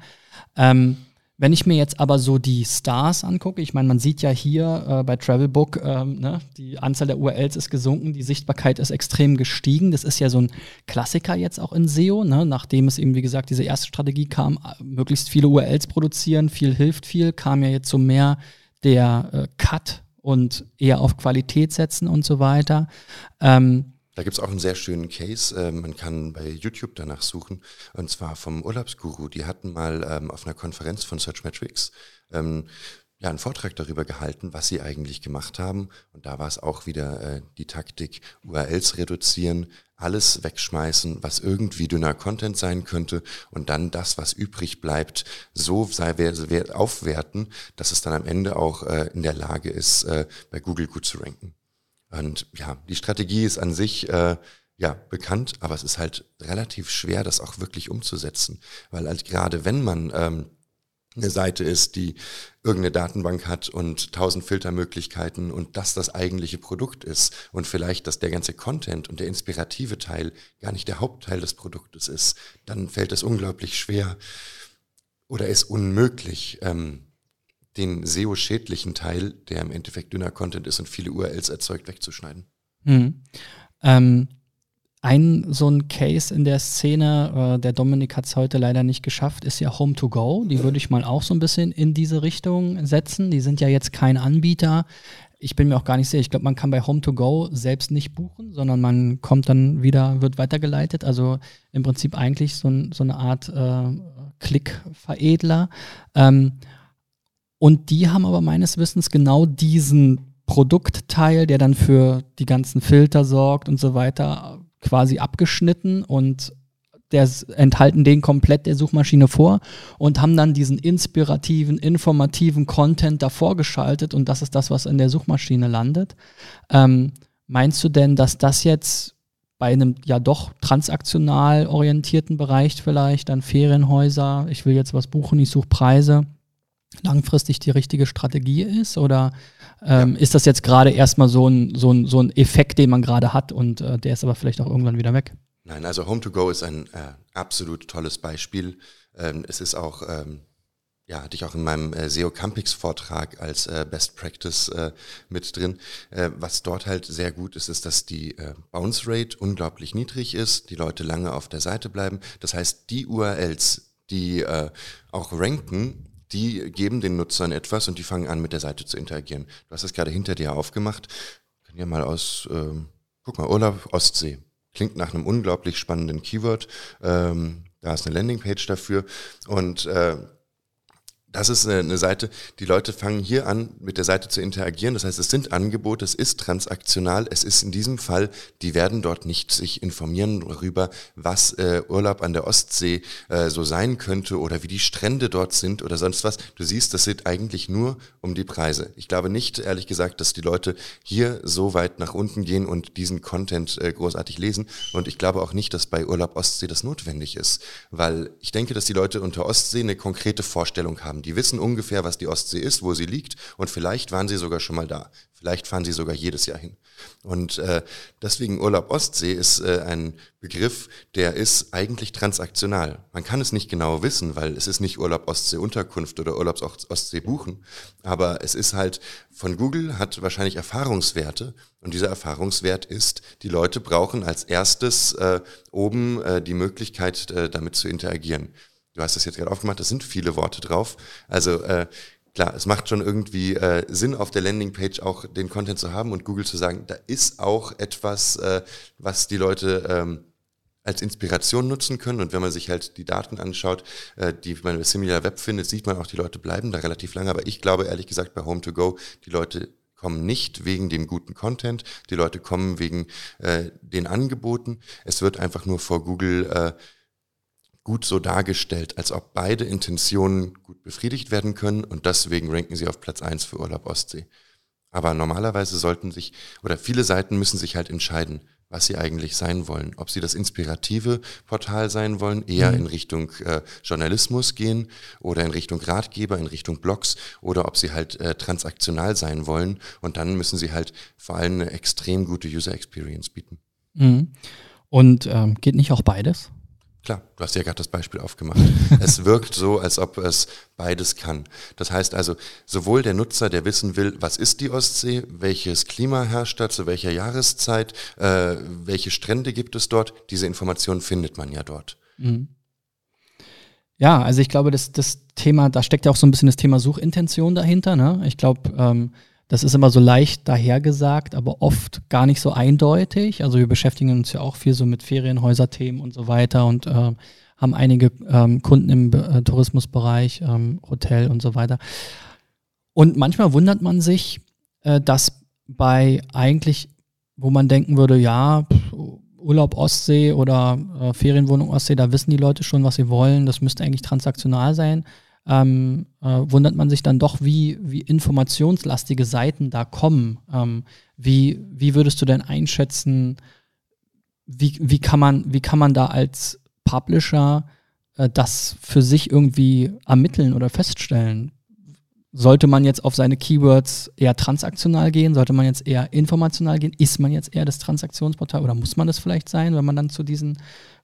Ähm, wenn ich mir jetzt aber so die Stars angucke, ich meine, man sieht ja hier äh, bei Travelbook, ähm, ne, die Anzahl der URLs ist gesunken, die Sichtbarkeit ist extrem gestiegen. Das ist ja so ein Klassiker jetzt auch in SEO, ne, nachdem es eben, wie gesagt, diese erste Strategie kam, möglichst viele URLs produzieren, viel hilft viel, kam ja jetzt so mehr der äh, Cut und eher auf Qualität setzen und so weiter. Ähm, da gibt es auch einen sehr schönen Case. Ähm, man kann bei YouTube danach suchen. Und zwar vom Urlaubsguru. Die hatten mal ähm, auf einer Konferenz von Searchmetrics ähm, ja, einen Vortrag darüber gehalten, was sie eigentlich gemacht haben. Und da war es auch wieder äh, die Taktik, URLs reduzieren, alles wegschmeißen, was irgendwie dünner Content sein könnte und dann das, was übrig bleibt, so sei, aufwerten, dass es dann am Ende auch äh, in der Lage ist, äh, bei Google gut zu ranken. Und ja, die Strategie ist an sich äh, ja bekannt, aber es ist halt relativ schwer, das auch wirklich umzusetzen, weil halt gerade wenn man ähm, eine Seite ist, die irgendeine Datenbank hat und tausend Filtermöglichkeiten und das das eigentliche Produkt ist und vielleicht, dass der ganze Content und der inspirative Teil gar nicht der Hauptteil des Produktes ist, dann fällt es unglaublich schwer oder ist unmöglich, ähm, den SEO-schädlichen Teil, der im Endeffekt dünner Content ist und viele URLs erzeugt, wegzuschneiden. Mhm. Ähm, ein so ein Case in der Szene, äh, der Dominik hat es heute leider nicht geschafft, ist ja Home to Go. Die würde ich mal auch so ein bisschen in diese Richtung setzen. Die sind ja jetzt kein Anbieter. Ich bin mir auch gar nicht sicher. Ich glaube, man kann bei Home to Go selbst nicht buchen, sondern man kommt dann wieder, wird weitergeleitet. Also im Prinzip eigentlich so, so eine Art äh, Klickveredler. Ähm, und die haben aber meines Wissens genau diesen Produktteil, der dann für die ganzen Filter sorgt und so weiter, quasi abgeschnitten und der enthalten den komplett der Suchmaschine vor und haben dann diesen inspirativen, informativen Content davor geschaltet und das ist das, was in der Suchmaschine landet. Ähm, meinst du denn, dass das jetzt bei einem ja doch transaktional orientierten Bereich vielleicht, dann Ferienhäuser, ich will jetzt was buchen, ich suche Preise, langfristig die richtige Strategie ist? Oder ähm, ja. ist das jetzt gerade erstmal so ein, so, ein, so ein Effekt, den man gerade hat und äh, der ist aber vielleicht auch irgendwann wieder weg? Nein, also Home2Go ist ein äh, absolut tolles Beispiel. Ähm, es ist auch, ähm, ja, hatte ich auch in meinem äh, SEO Campix Vortrag als äh, Best Practice äh, mit drin. Äh, was dort halt sehr gut ist, ist, dass die Bounce Rate unglaublich niedrig ist, die Leute lange auf der Seite bleiben. Das heißt, die URLs, die auch ranken, die geben den Nutzern etwas und die fangen an, mit der Seite zu interagieren. Du hast es gerade hinter dir aufgemacht. Kann ja mal aus, ähm, guck mal, Urlaub Ostsee. Klingt nach einem unglaublich spannenden Keyword. Ähm, da ist eine Landingpage dafür. Und äh, das ist eine Seite, die Leute fangen hier an, mit der Seite zu interagieren. Das heißt, es sind Angebote, es ist transaktional, es ist in diesem Fall, die werden dort nicht sich informieren darüber, was äh, Urlaub an der Ostsee äh, so sein könnte oder wie die Strände dort sind oder sonst was. Du siehst, das geht eigentlich nur um die Preise. Ich glaube nicht, ehrlich gesagt, dass die Leute hier so weit nach unten gehen und diesen Content äh, großartig lesen. Und ich glaube auch nicht, dass bei Urlaub Ostsee das notwendig ist, weil ich denke, dass die Leute unter Ostsee eine konkrete Vorstellung haben die wissen ungefähr, was die Ostsee ist, wo sie liegt und vielleicht waren sie sogar schon mal da. Vielleicht fahren sie sogar jedes Jahr hin. Und äh, deswegen Urlaub Ostsee ist äh, ein Begriff, der ist eigentlich transaktional. Man kann es nicht genau wissen, weil es ist nicht Urlaub Ostsee Unterkunft oder Urlaubs Ostsee buchen, aber es ist halt von Google hat wahrscheinlich Erfahrungswerte und dieser Erfahrungswert ist, die Leute brauchen als erstes äh, oben äh, die Möglichkeit, äh, damit zu interagieren. Du hast das jetzt gerade aufgemacht, da sind viele Worte drauf. Also äh, klar, es macht schon irgendwie äh, Sinn, auf der Landingpage auch den Content zu haben und Google zu sagen, da ist auch etwas, äh, was die Leute ähm, als Inspiration nutzen können. Und wenn man sich halt die Daten anschaut, äh, die man bei Similar Web findet, sieht man auch, die Leute bleiben da relativ lange. Aber ich glaube ehrlich gesagt bei Home2Go, die Leute kommen nicht wegen dem guten Content, die Leute kommen wegen äh, den Angeboten. Es wird einfach nur vor Google äh, gut so dargestellt, als ob beide Intentionen gut befriedigt werden können und deswegen ranken sie auf Platz eins für Urlaub Ostsee. Aber normalerweise sollten sich, oder viele Seiten müssen sich halt entscheiden, was sie eigentlich sein wollen. Ob sie das inspirative Portal sein wollen, eher mhm. in Richtung äh, Journalismus gehen oder in Richtung Ratgeber, in Richtung Blogs oder ob sie halt äh, transaktional sein wollen. Und dann müssen sie halt vor allem eine extrem gute User Experience bieten. Mhm. Und ähm, geht nicht auch beides? Klar, du hast ja gerade das Beispiel aufgemacht. es wirkt so, als ob es beides kann. Das heißt also, sowohl der Nutzer, der wissen will, was ist die Ostsee, welches Klima herrscht da, zu welcher Jahreszeit, äh, welche Strände gibt es dort, diese Informationen findet man ja dort. Mhm. Ja, also ich glaube, das, das Thema, da steckt ja auch so ein bisschen das Thema Suchintention dahinter. Ne? Ich glaube, ähm, das ist immer so leicht dahergesagt, aber oft gar nicht so eindeutig. Also wir beschäftigen uns ja auch viel so mit Ferienhäuser-Themen und so weiter und äh, haben einige ähm, Kunden im äh, Tourismusbereich, ähm, Hotel und so weiter. Und manchmal wundert man sich, äh, dass bei eigentlich, wo man denken würde, ja, Urlaub Ostsee oder äh, Ferienwohnung Ostsee, da wissen die Leute schon, was sie wollen. Das müsste eigentlich transaktional sein. Ähm, äh, wundert man sich dann doch, wie, wie informationslastige Seiten da kommen. Ähm, wie, wie würdest du denn einschätzen, wie, wie, kann, man, wie kann man da als Publisher äh, das für sich irgendwie ermitteln oder feststellen? Sollte man jetzt auf seine Keywords eher transaktional gehen? Sollte man jetzt eher informational gehen? Ist man jetzt eher das Transaktionsportal oder muss man das vielleicht sein, wenn man dann zu diesen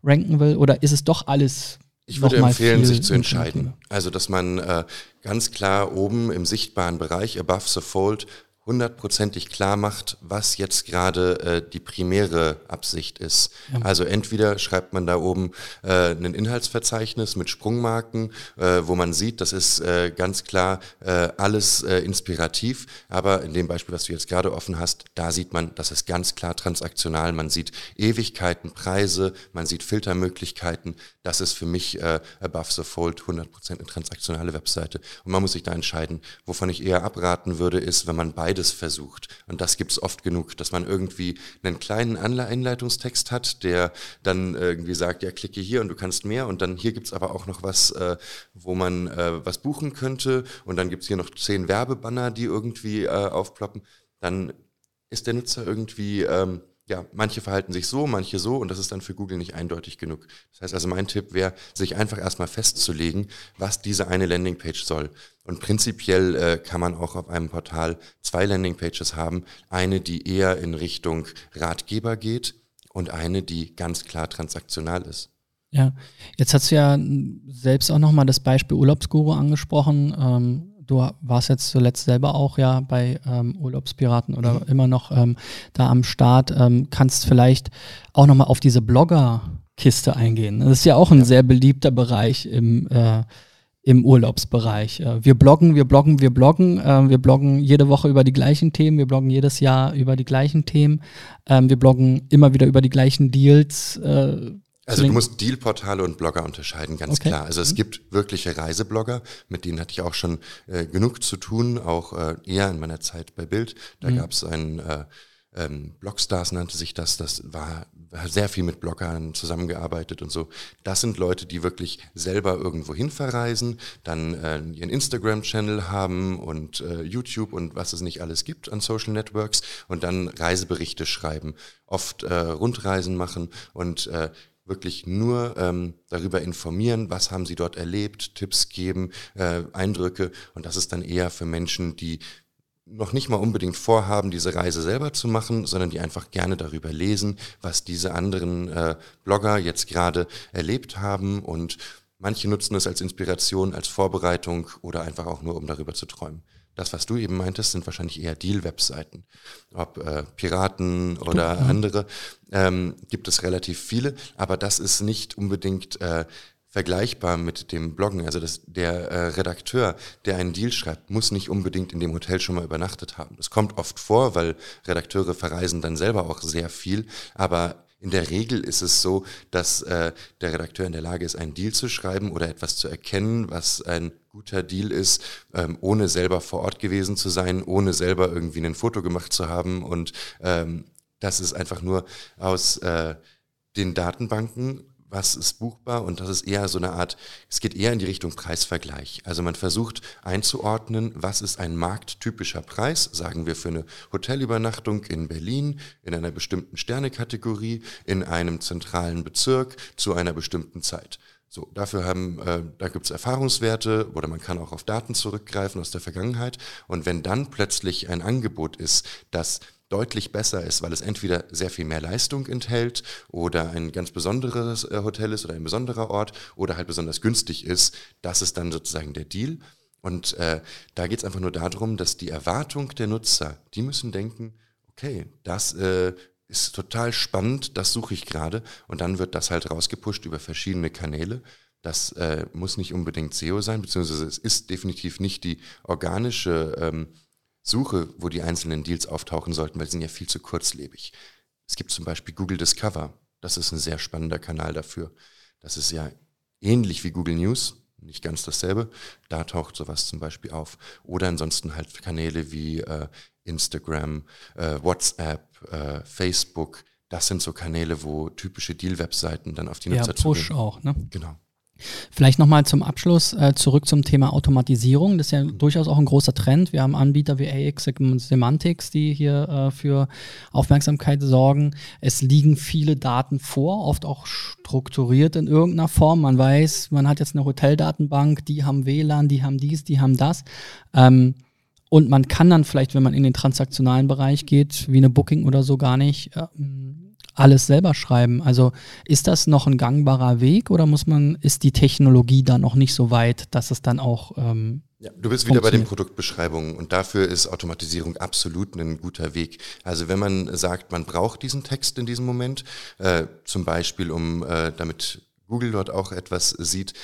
ranken will? Oder ist es doch alles ich würde empfehlen, sich zu entscheiden. Also, dass man äh, ganz klar oben im sichtbaren Bereich, above the fold, hundertprozentig klar macht, was jetzt gerade äh, die primäre Absicht ist. Ja. Also entweder schreibt man da oben äh, ein Inhaltsverzeichnis mit Sprungmarken, äh, wo man sieht, das ist äh, ganz klar äh, alles äh, inspirativ, aber in dem Beispiel, was du jetzt gerade offen hast, da sieht man, das ist ganz klar transaktional. Man sieht Ewigkeiten, Preise, man sieht Filtermöglichkeiten. Das ist für mich äh, Above the Fold 100% eine transaktionale Webseite. Und man muss sich da entscheiden. Wovon ich eher abraten würde, ist, wenn man beide beides versucht. Und das gibt es oft genug, dass man irgendwie einen kleinen Einleitungstext hat, der dann irgendwie sagt, ja, klicke hier und du kannst mehr. Und dann hier gibt es aber auch noch was, äh, wo man äh, was buchen könnte. Und dann gibt es hier noch zehn Werbebanner, die irgendwie äh, aufploppen. Dann ist der Nutzer irgendwie ähm, ja, manche verhalten sich so, manche so und das ist dann für Google nicht eindeutig genug. Das heißt also, mein Tipp wäre, sich einfach erstmal festzulegen, was diese eine Landingpage soll. Und prinzipiell äh, kann man auch auf einem Portal zwei Landingpages haben. Eine, die eher in Richtung Ratgeber geht und eine, die ganz klar transaktional ist. Ja, jetzt hast du ja selbst auch nochmal das Beispiel Urlaubsguru angesprochen. Ähm, du warst jetzt zuletzt selber auch ja bei ähm, Urlaubspiraten oder mhm. immer noch ähm, da am Start. Ähm, kannst vielleicht auch nochmal auf diese Blogger-Kiste eingehen. Das ist ja auch ein ja. sehr beliebter Bereich im, äh, im Urlaubsbereich. Äh, wir bloggen, wir bloggen, wir bloggen. Äh, wir bloggen jede Woche über die gleichen Themen. Wir bloggen jedes Jahr über die gleichen Themen. Ähm, wir bloggen immer wieder über die gleichen Deals. Also du musst Dealportale und Blogger unterscheiden, ganz okay. klar. Also es mhm. gibt wirkliche Reiseblogger, mit denen hatte ich auch schon äh, genug zu tun, auch äh, eher in meiner Zeit bei Bild. Da mhm. gab es einen äh, ähm, Blogstars nannte sich das, das war, war sehr viel mit Bloggern zusammengearbeitet und so. Das sind Leute, die wirklich selber irgendwo hin verreisen, dann äh, ihren Instagram-Channel haben und äh, YouTube und was es nicht alles gibt an Social Networks und dann Reiseberichte schreiben, oft äh, Rundreisen machen und äh, wirklich nur ähm, darüber informieren, was haben sie dort erlebt, Tipps geben, äh, Eindrücke. Und das ist dann eher für Menschen, die noch nicht mal unbedingt vorhaben, diese Reise selber zu machen, sondern die einfach gerne darüber lesen, was diese anderen äh, Blogger jetzt gerade erlebt haben. Und manche nutzen es als Inspiration, als Vorbereitung oder einfach auch nur, um darüber zu träumen. Das, was du eben meintest, sind wahrscheinlich eher Deal-Webseiten. Ob äh, Piraten oder mhm. andere, ähm, gibt es relativ viele, aber das ist nicht unbedingt äh, vergleichbar mit dem Bloggen. Also das, der äh, Redakteur, der einen Deal schreibt, muss nicht unbedingt in dem Hotel schon mal übernachtet haben. Das kommt oft vor, weil Redakteure verreisen dann selber auch sehr viel, aber in der Regel ist es so, dass äh, der Redakteur in der Lage ist, einen Deal zu schreiben oder etwas zu erkennen, was ein guter Deal ist, ähm, ohne selber vor Ort gewesen zu sein, ohne selber irgendwie ein Foto gemacht zu haben. Und ähm, das ist einfach nur aus äh, den Datenbanken was ist buchbar und das ist eher so eine Art, es geht eher in die Richtung Preisvergleich. Also man versucht einzuordnen, was ist ein markttypischer Preis, sagen wir für eine Hotelübernachtung in Berlin, in einer bestimmten Sternekategorie, in einem zentralen Bezirk zu einer bestimmten Zeit. So, dafür haben, äh, da gibt's Erfahrungswerte oder man kann auch auf Daten zurückgreifen aus der Vergangenheit. Und wenn dann plötzlich ein Angebot ist, das deutlich besser ist, weil es entweder sehr viel mehr Leistung enthält oder ein ganz besonderes äh, Hotel ist oder ein besonderer Ort oder halt besonders günstig ist, das ist dann sozusagen der Deal. Und äh, da geht es einfach nur darum, dass die Erwartung der Nutzer, die müssen denken, okay, das äh, ist total spannend, das suche ich gerade und dann wird das halt rausgepusht über verschiedene Kanäle. Das äh, muss nicht unbedingt SEO sein, beziehungsweise es ist definitiv nicht die organische ähm, suche, wo die einzelnen Deals auftauchen sollten, weil sie sind ja viel zu kurzlebig. Es gibt zum Beispiel Google Discover. Das ist ein sehr spannender Kanal dafür. Das ist ja ähnlich wie Google News, nicht ganz dasselbe. Da taucht sowas zum Beispiel auf. Oder ansonsten halt Kanäle wie äh, Instagram, äh, WhatsApp, äh, Facebook. Das sind so Kanäle, wo typische Deal-Webseiten dann auf die Nutzer ja, Push auch, ne? Genau. Vielleicht nochmal zum Abschluss äh, zurück zum Thema Automatisierung. Das ist ja durchaus auch ein großer Trend. Wir haben Anbieter wie AX Semantics, die hier äh, für Aufmerksamkeit sorgen. Es liegen viele Daten vor, oft auch strukturiert in irgendeiner Form. Man weiß, man hat jetzt eine Hoteldatenbank, die haben WLAN, die haben dies, die haben das. Ähm, und man kann dann vielleicht, wenn man in den transaktionalen Bereich geht, wie eine Booking oder so, gar nicht ähm, alles selber schreiben. Also ist das noch ein gangbarer Weg oder muss man, ist die Technologie da noch nicht so weit, dass es dann auch ähm, ja, du bist wieder bei den Produktbeschreibungen und dafür ist Automatisierung absolut ein guter Weg. Also wenn man sagt, man braucht diesen Text in diesem Moment, äh, zum Beispiel um, äh, damit Google dort auch etwas sieht,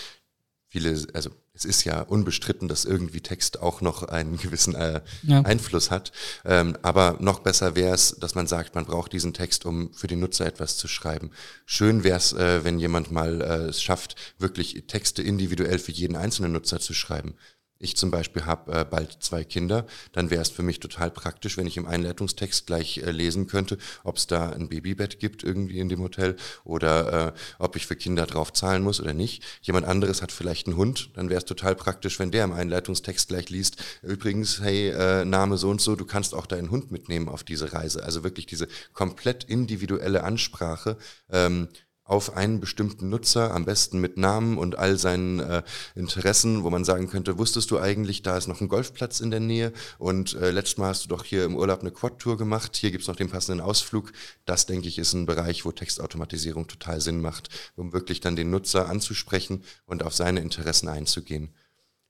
viele, also es ist ja unbestritten, dass irgendwie Text auch noch einen gewissen äh, ja. Einfluss hat. Ähm, aber noch besser wäre es, dass man sagt, man braucht diesen Text, um für den Nutzer etwas zu schreiben. Schön wäre es, äh, wenn jemand mal äh, es schafft, wirklich Texte individuell für jeden einzelnen Nutzer zu schreiben ich zum Beispiel habe äh, bald zwei Kinder, dann wäre es für mich total praktisch, wenn ich im Einleitungstext gleich äh, lesen könnte, ob es da ein Babybett gibt irgendwie in dem Hotel oder äh, ob ich für Kinder drauf zahlen muss oder nicht. Jemand anderes hat vielleicht einen Hund, dann wäre es total praktisch, wenn der im Einleitungstext gleich liest, übrigens, hey, äh, Name so und so, du kannst auch deinen Hund mitnehmen auf diese Reise. Also wirklich diese komplett individuelle Ansprache. Ähm, auf einen bestimmten Nutzer, am besten mit Namen und all seinen äh, Interessen, wo man sagen könnte, wusstest du eigentlich, da ist noch ein Golfplatz in der Nähe und äh, letztes Mal hast du doch hier im Urlaub eine Quad-Tour gemacht, hier gibt's noch den passenden Ausflug. Das, denke ich, ist ein Bereich, wo Textautomatisierung total Sinn macht, um wirklich dann den Nutzer anzusprechen und auf seine Interessen einzugehen.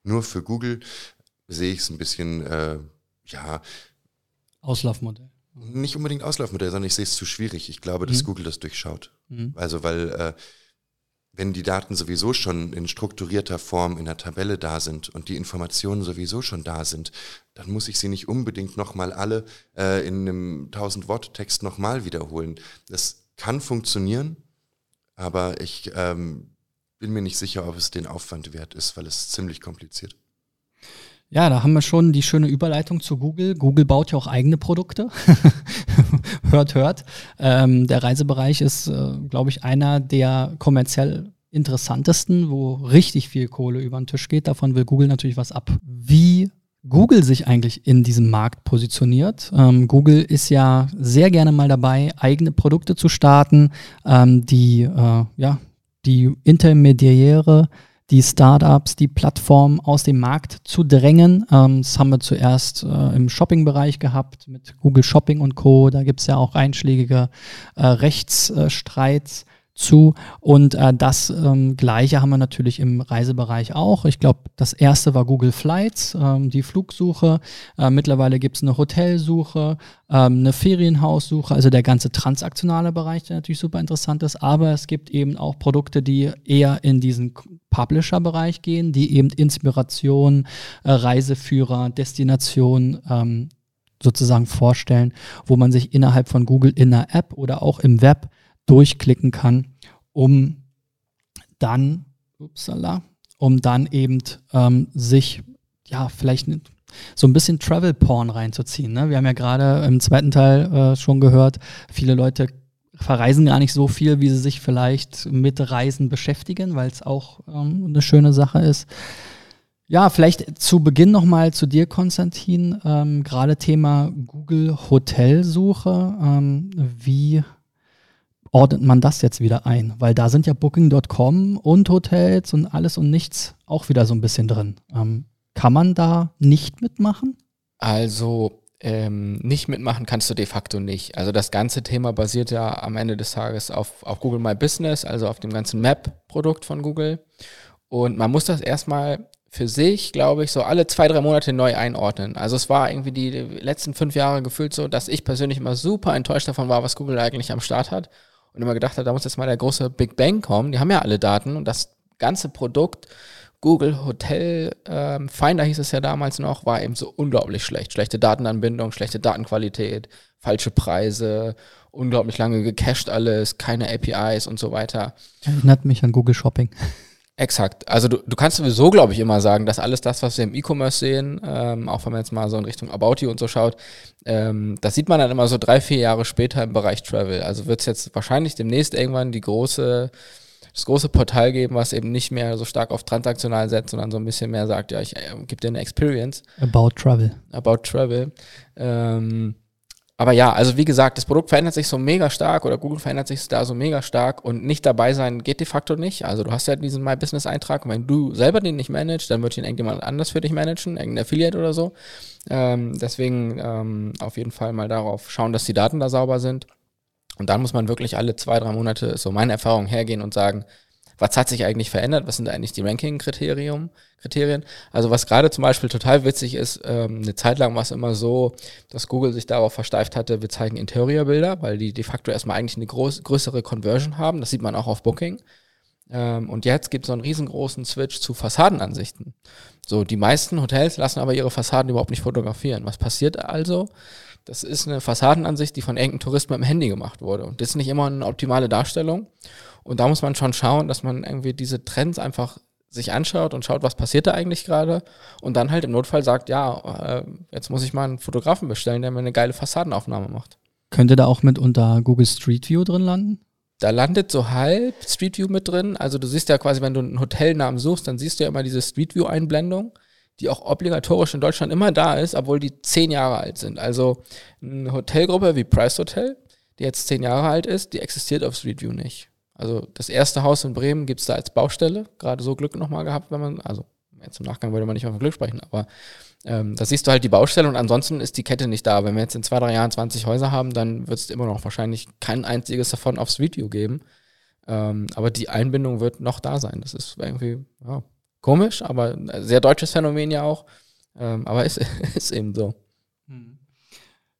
Nur für Google sehe ich es ein bisschen, äh, ja. Auslaufmodell nicht unbedingt Auslaufmodell, sondern ich sehe es zu schwierig. Ich glaube, dass mhm. Google das durchschaut. Mhm. Also, weil äh, wenn die Daten sowieso schon in strukturierter Form in der Tabelle da sind und die Informationen sowieso schon da sind, dann muss ich sie nicht unbedingt nochmal alle äh, in einem 1000-Wort-Text nochmal wiederholen. Das kann funktionieren, aber ich ähm, bin mir nicht sicher, ob es den Aufwand wert ist, weil es ziemlich kompliziert. Ja, da haben wir schon die schöne Überleitung zu Google. Google baut ja auch eigene Produkte. hört, hört. Ähm, der Reisebereich ist, äh, glaube ich, einer der kommerziell interessantesten, wo richtig viel Kohle über den Tisch geht. Davon will Google natürlich was ab. Wie Google sich eigentlich in diesem Markt positioniert. Ähm, Google ist ja sehr gerne mal dabei, eigene Produkte zu starten, ähm, die, äh, ja, die Intermediäre die Startups, die Plattformen aus dem Markt zu drängen. Ähm, das haben wir zuerst äh, im Shopping-Bereich gehabt mit Google Shopping und Co. Da gibt es ja auch einschlägige äh, Rechtsstreits zu. Und äh, das ähm, gleiche haben wir natürlich im Reisebereich auch. Ich glaube, das erste war Google Flights, ähm, die Flugsuche. Äh, mittlerweile gibt es eine Hotelsuche, ähm, eine Ferienhaussuche, also der ganze transaktionale Bereich, der natürlich super interessant ist. Aber es gibt eben auch Produkte, die eher in diesen Publisher-Bereich gehen, die eben Inspiration, äh, Reiseführer, Destination ähm, sozusagen vorstellen, wo man sich innerhalb von Google in einer App oder auch im Web durchklicken kann, um dann, upsala, um dann eben ähm, sich, ja, vielleicht so ein bisschen Travel-Porn reinzuziehen. Ne? Wir haben ja gerade im zweiten Teil äh, schon gehört, viele Leute verreisen gar nicht so viel, wie sie sich vielleicht mit Reisen beschäftigen, weil es auch ähm, eine schöne Sache ist. Ja, vielleicht zu Beginn nochmal zu dir, Konstantin. Ähm, Gerade Thema Google Hotelsuche. Ähm, wie ordnet man das jetzt wieder ein? Weil da sind ja Booking.com und Hotels und alles und nichts auch wieder so ein bisschen drin. Ähm, kann man da nicht mitmachen? Also ähm, nicht mitmachen kannst du de facto nicht. Also das ganze Thema basiert ja am Ende des Tages auf, auf Google My Business, also auf dem ganzen Map-Produkt von Google. Und man muss das erstmal für sich, glaube ich, so alle zwei, drei Monate neu einordnen. Also es war irgendwie die letzten fünf Jahre gefühlt so, dass ich persönlich immer super enttäuscht davon war, was Google eigentlich am Start hat und immer gedacht hat, da muss jetzt mal der große Big Bang kommen. Die haben ja alle Daten und das ganze Produkt Google Hotel ähm, Finder hieß es ja damals noch, war eben so unglaublich schlecht. Schlechte Datenanbindung, schlechte Datenqualität, falsche Preise, unglaublich lange gecached alles, keine APIs und so weiter. Erinnert mich an Google Shopping. Exakt. Also du, du kannst sowieso, glaube ich, immer sagen, dass alles das, was wir im E-Commerce sehen, ähm, auch wenn man jetzt mal so in Richtung About You und so schaut, ähm, das sieht man dann immer so drei, vier Jahre später im Bereich Travel. Also wird es jetzt wahrscheinlich demnächst irgendwann die große, das große Portal geben, was eben nicht mehr so stark auf transaktional setzt, sondern so ein bisschen mehr sagt, ja, ich äh, gebe dir eine Experience. About Travel. About Travel. Ähm, aber ja, also wie gesagt, das Produkt verändert sich so mega stark oder Google verändert sich da so mega stark und nicht dabei sein geht de facto nicht. Also du hast ja diesen My Business Eintrag und wenn du selber den nicht managst, dann wird ihn irgendjemand anders für dich managen, irgendein Affiliate oder so. Ähm, deswegen ähm, auf jeden Fall mal darauf schauen, dass die Daten da sauber sind. Und dann muss man wirklich alle zwei, drei Monate, so meine Erfahrung, hergehen und sagen, was hat sich eigentlich verändert? Was sind eigentlich die Ranking-Kriterien? Kriterien? Also was gerade zum Beispiel total witzig ist, ähm, eine Zeit lang war es immer so, dass Google sich darauf versteift hatte, wir zeigen Interior-Bilder, weil die de facto erstmal eigentlich eine groß, größere Conversion haben. Das sieht man auch auf Booking. Ähm, und jetzt gibt es so einen riesengroßen Switch zu Fassadenansichten. So, die meisten Hotels lassen aber ihre Fassaden überhaupt nicht fotografieren. Was passiert also? Das ist eine Fassadenansicht, die von irgendeinem Touristen mit dem Handy gemacht wurde. Und das ist nicht immer eine optimale Darstellung. Und da muss man schon schauen, dass man irgendwie diese Trends einfach sich anschaut und schaut, was passiert da eigentlich gerade und dann halt im Notfall sagt, ja, äh, jetzt muss ich mal einen Fotografen bestellen, der mir eine geile Fassadenaufnahme macht. Könnte da auch mit unter Google Street View drin landen? Da landet so halb Street View mit drin. Also du siehst ja quasi, wenn du einen Hotelnamen suchst, dann siehst du ja immer diese Street View Einblendung, die auch obligatorisch in Deutschland immer da ist, obwohl die zehn Jahre alt sind. Also eine Hotelgruppe wie Price Hotel, die jetzt zehn Jahre alt ist, die existiert auf Street View nicht. Also das erste Haus in Bremen gibt es da als Baustelle. Gerade so Glück nochmal gehabt, wenn man, also jetzt im Nachgang würde man nicht mehr von Glück sprechen, aber ähm, da siehst du halt die Baustelle und ansonsten ist die Kette nicht da. Wenn wir jetzt in zwei, drei Jahren 20 Häuser haben, dann wird es immer noch wahrscheinlich kein einziges davon aufs Video geben. Ähm, aber die Einbindung wird noch da sein. Das ist irgendwie ja, komisch, aber sehr deutsches Phänomen ja auch. Ähm, aber ist, ist eben so.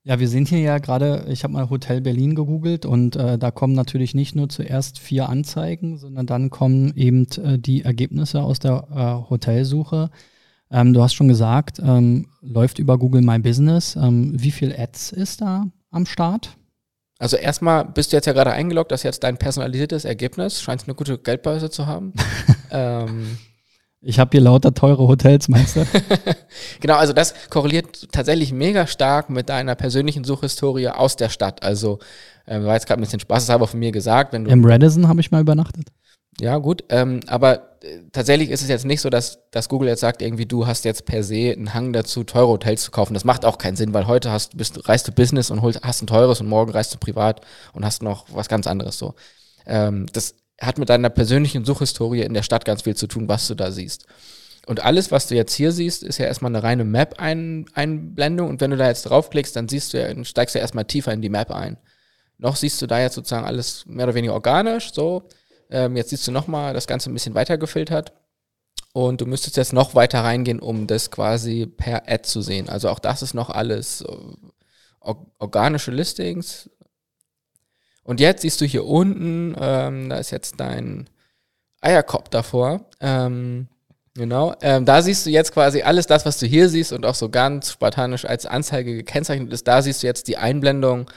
Ja, wir sind hier ja gerade, ich habe mal Hotel Berlin gegoogelt und äh, da kommen natürlich nicht nur zuerst vier Anzeigen, sondern dann kommen eben äh, die Ergebnisse aus der äh, Hotelsuche. Ähm, du hast schon gesagt, ähm, läuft über Google My Business. Ähm, wie viel Ads ist da am Start? Also erstmal bist du jetzt ja gerade eingeloggt, das ist jetzt dein personalisiertes Ergebnis. Scheint eine gute Geldbörse zu haben. ähm, ich habe hier lauter teure Hotels, meinst du? genau, also das korreliert tatsächlich mega stark mit deiner persönlichen Suchhistorie aus der Stadt. Also, äh, war jetzt gerade ein bisschen spaßeshalber von mir gesagt. Wenn du Im Radisson habe ich mal übernachtet. Ja, gut, ähm, aber äh, tatsächlich ist es jetzt nicht so, dass, dass Google jetzt sagt, irgendwie du hast jetzt per se einen Hang dazu, teure Hotels zu kaufen. Das macht auch keinen Sinn, weil heute hast, bist, reist du Business und holst, hast ein teures und morgen reist du privat und hast noch was ganz anderes so. Ähm, das hat mit deiner persönlichen Suchhistorie in der Stadt ganz viel zu tun, was du da siehst. Und alles, was du jetzt hier siehst, ist ja erstmal eine reine Map-Einblendung. Und wenn du da jetzt draufklickst, dann siehst du ja, steigst du ja erstmal tiefer in die Map ein. Noch siehst du da jetzt sozusagen alles mehr oder weniger organisch, so. Ähm, jetzt siehst du nochmal das Ganze ein bisschen weiter gefiltert. Und du müsstest jetzt noch weiter reingehen, um das quasi per Ad zu sehen. Also auch das ist noch alles äh, organische Listings, und jetzt siehst du hier unten, ähm, da ist jetzt dein Eierkopf davor. Ähm, genau. Ähm, da siehst du jetzt quasi alles das, was du hier siehst und auch so ganz spartanisch als Anzeige gekennzeichnet ist. Da siehst du jetzt die Einblendung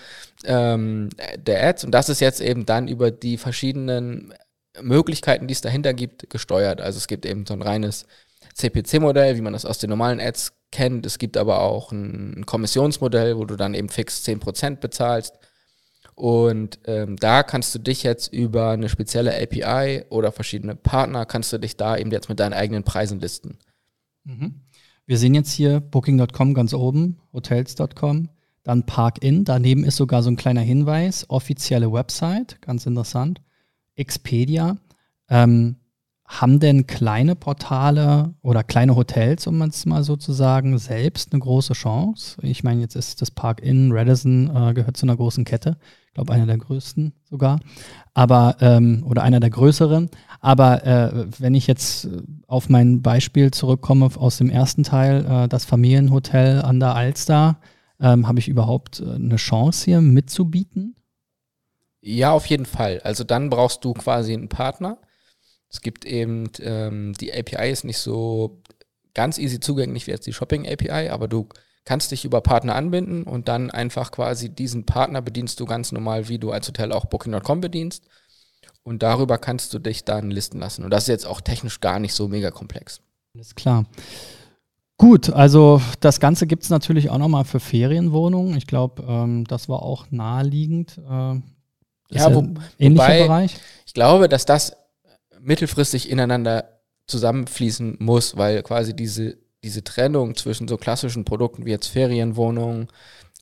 ähm, der Ads und das ist jetzt eben dann über die verschiedenen Möglichkeiten, die es dahinter gibt, gesteuert. Also es gibt eben so ein reines CPC-Modell, wie man das aus den normalen Ads kennt. Es gibt aber auch ein Kommissionsmodell, wo du dann eben fix 10% bezahlst. Und ähm, da kannst du dich jetzt über eine spezielle API oder verschiedene Partner, kannst du dich da eben jetzt mit deinen eigenen Preisen listen. Mhm. Wir sehen jetzt hier Booking.com ganz oben, Hotels.com, dann Park-In, daneben ist sogar so ein kleiner Hinweis, offizielle Website, ganz interessant, Expedia. Ähm, haben denn kleine Portale oder kleine Hotels, um es mal so zu sagen, selbst eine große Chance? Ich meine, jetzt ist das Park Inn Radisson äh, gehört zu einer großen Kette glaube einer der größten sogar, aber ähm, oder einer der größeren. Aber äh, wenn ich jetzt auf mein Beispiel zurückkomme aus dem ersten Teil, äh, das Familienhotel an der Alster, ähm, habe ich überhaupt äh, eine Chance hier mitzubieten? Ja, auf jeden Fall. Also dann brauchst du quasi einen Partner. Es gibt eben, ähm, die API ist nicht so ganz easy zugänglich wie jetzt die Shopping API, aber du kannst dich über Partner anbinden und dann einfach quasi diesen Partner bedienst du ganz normal, wie du als Hotel auch Booking.com bedienst. Und darüber kannst du dich dann listen lassen. Und das ist jetzt auch technisch gar nicht so mega komplex. Alles klar. Gut, also das Ganze gibt es natürlich auch nochmal für Ferienwohnungen. Ich glaube, ähm, das war auch naheliegend. Äh, ja, wo, ähnlicher wobei, Bereich. Ich glaube, dass das mittelfristig ineinander zusammenfließen muss, weil quasi diese, diese Trennung zwischen so klassischen Produkten wie jetzt Ferienwohnungen,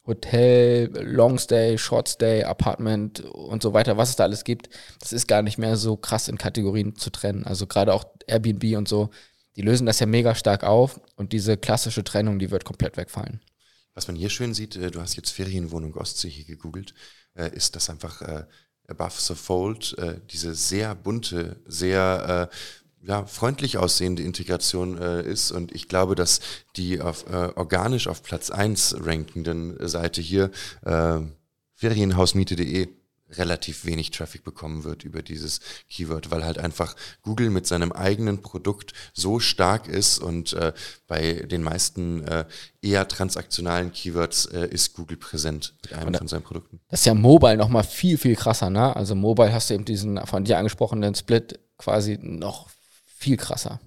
Hotel, Longstay, Shortstay, Apartment und so weiter, was es da alles gibt, das ist gar nicht mehr so krass in Kategorien zu trennen. Also gerade auch Airbnb und so, die lösen das ja mega stark auf und diese klassische Trennung, die wird komplett wegfallen. Was man hier schön sieht, äh, du hast jetzt Ferienwohnung Ostsee hier gegoogelt, äh, ist das einfach äh, Above the Fold, diese sehr bunte, sehr ja, freundlich aussehende Integration ist. Und ich glaube, dass die auf, organisch auf Platz 1 rankenden Seite hier, ferienhausmiete.de, relativ wenig Traffic bekommen wird über dieses Keyword, weil halt einfach Google mit seinem eigenen Produkt so stark ist und äh, bei den meisten äh, eher transaktionalen Keywords äh, ist Google präsent mit einem von seinen Produkten. Das ist ja Mobile nochmal viel, viel krasser, ne? Also Mobile hast du eben diesen von dir angesprochenen Split quasi noch viel krasser.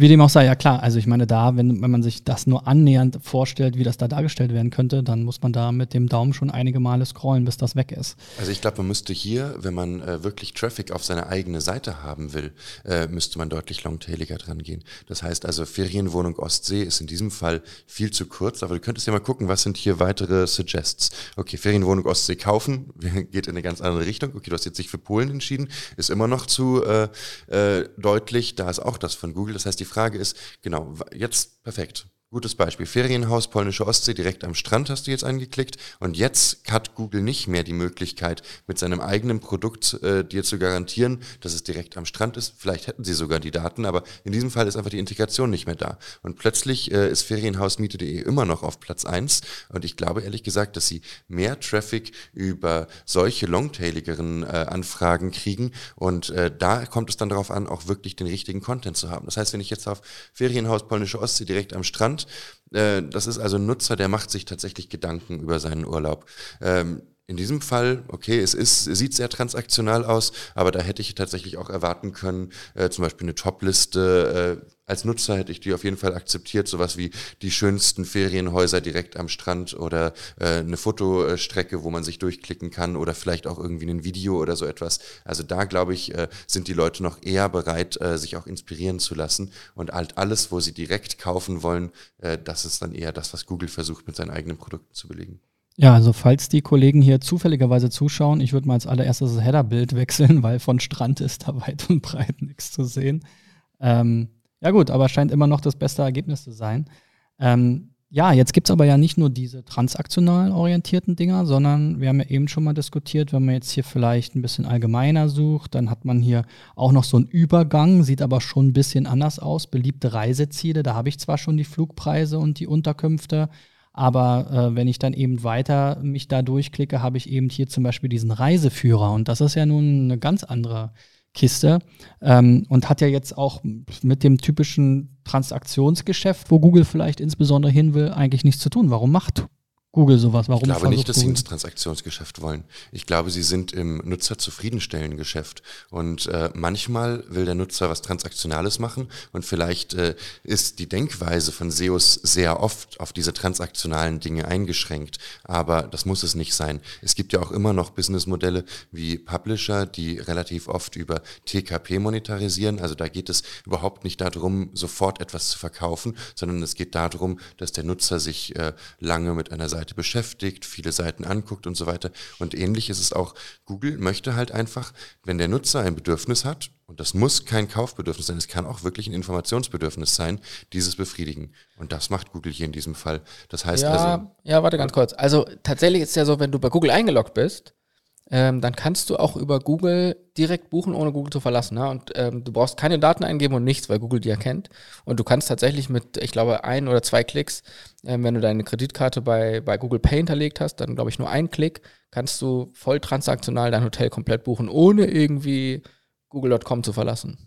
Wie dem auch sei, ja klar. Also ich meine, da, wenn, wenn man sich das nur annähernd vorstellt, wie das da dargestellt werden könnte, dann muss man da mit dem Daumen schon einige Male scrollen, bis das weg ist. Also ich glaube, man müsste hier, wenn man äh, wirklich Traffic auf seine eigene Seite haben will, äh, müsste man deutlich longtailiger dran gehen. Das heißt also, Ferienwohnung Ostsee ist in diesem Fall viel zu kurz, aber du könntest ja mal gucken, was sind hier weitere Suggests. Okay, Ferienwohnung Ostsee kaufen, geht in eine ganz andere Richtung. Okay, du hast jetzt sich für Polen entschieden, ist immer noch zu äh, äh, deutlich. Da ist auch das von Google. Das heißt, die Frage ist, genau, jetzt perfekt. Gutes Beispiel. Ferienhaus, polnische Ostsee, direkt am Strand hast du jetzt angeklickt. Und jetzt hat Google nicht mehr die Möglichkeit, mit seinem eigenen Produkt äh, dir zu garantieren, dass es direkt am Strand ist. Vielleicht hätten sie sogar die Daten, aber in diesem Fall ist einfach die Integration nicht mehr da. Und plötzlich äh, ist Ferienhausmiete.de immer noch auf Platz eins. Und ich glaube ehrlich gesagt, dass sie mehr Traffic über solche longtailigeren äh, Anfragen kriegen. Und äh, da kommt es dann darauf an, auch wirklich den richtigen Content zu haben. Das heißt, wenn ich jetzt auf Ferienhaus, polnische Ostsee direkt am Strand äh, das ist also ein Nutzer, der macht sich tatsächlich Gedanken über seinen Urlaub. Ähm, in diesem Fall, okay, es ist, sieht sehr transaktional aus, aber da hätte ich tatsächlich auch erwarten können, äh, zum Beispiel eine Top-Liste. Äh, als Nutzer hätte ich die auf jeden Fall akzeptiert, sowas wie die schönsten Ferienhäuser direkt am Strand oder äh, eine Fotostrecke, wo man sich durchklicken kann oder vielleicht auch irgendwie ein Video oder so etwas. Also da glaube ich, äh, sind die Leute noch eher bereit, äh, sich auch inspirieren zu lassen und halt alles, wo sie direkt kaufen wollen, äh, das ist dann eher das, was Google versucht mit seinen eigenen Produkten zu belegen. Ja, also falls die Kollegen hier zufälligerweise zuschauen, ich würde mal als allererstes das Header-Bild wechseln, weil von Strand ist da weit und breit nichts zu sehen. Ähm, ja gut, aber scheint immer noch das beste Ergebnis zu sein. Ähm, ja, jetzt gibt es aber ja nicht nur diese transaktional orientierten Dinger, sondern wir haben ja eben schon mal diskutiert, wenn man jetzt hier vielleicht ein bisschen allgemeiner sucht, dann hat man hier auch noch so einen Übergang, sieht aber schon ein bisschen anders aus. Beliebte Reiseziele, da habe ich zwar schon die Flugpreise und die Unterkünfte, aber äh, wenn ich dann eben weiter mich da durchklicke, habe ich eben hier zum Beispiel diesen Reiseführer. Und das ist ja nun eine ganz andere Kiste. Ähm, und hat ja jetzt auch mit dem typischen Transaktionsgeschäft, wo Google vielleicht insbesondere hin will, eigentlich nichts zu tun. Warum macht Google sowas? Warum ich glaube nicht, dass Google? sie ins Transaktionsgeschäft wollen. Ich glaube, sie sind im Nutzer-Zufriedenstellen Geschäft. Und äh, manchmal will der Nutzer was Transaktionales machen und vielleicht äh, ist die Denkweise von SEOs sehr oft auf diese transaktionalen Dinge eingeschränkt. Aber das muss es nicht sein. Es gibt ja auch immer noch Businessmodelle wie Publisher, die relativ oft über TKP monetarisieren. Also da geht es überhaupt nicht darum, sofort etwas zu verkaufen, sondern es geht darum, dass der Nutzer sich äh, lange mit einer Seite Seite beschäftigt, viele Seiten anguckt und so weiter. Und ähnlich ist es auch, Google möchte halt einfach, wenn der Nutzer ein Bedürfnis hat, und das muss kein Kaufbedürfnis sein, es kann auch wirklich ein Informationsbedürfnis sein, dieses befriedigen. Und das macht Google hier in diesem Fall. Das heißt ja, also. Ja, warte ganz kurz. Also tatsächlich ist es ja so, wenn du bei Google eingeloggt bist, ähm, dann kannst du auch über Google direkt buchen, ohne Google zu verlassen. Ne? Und ähm, du brauchst keine Daten eingeben und nichts, weil Google die erkennt. Und du kannst tatsächlich mit, ich glaube, ein oder zwei Klicks, ähm, wenn du deine Kreditkarte bei, bei Google Pay hinterlegt hast, dann glaube ich nur ein Klick, kannst du voll transaktional dein Hotel komplett buchen, ohne irgendwie google.com zu verlassen.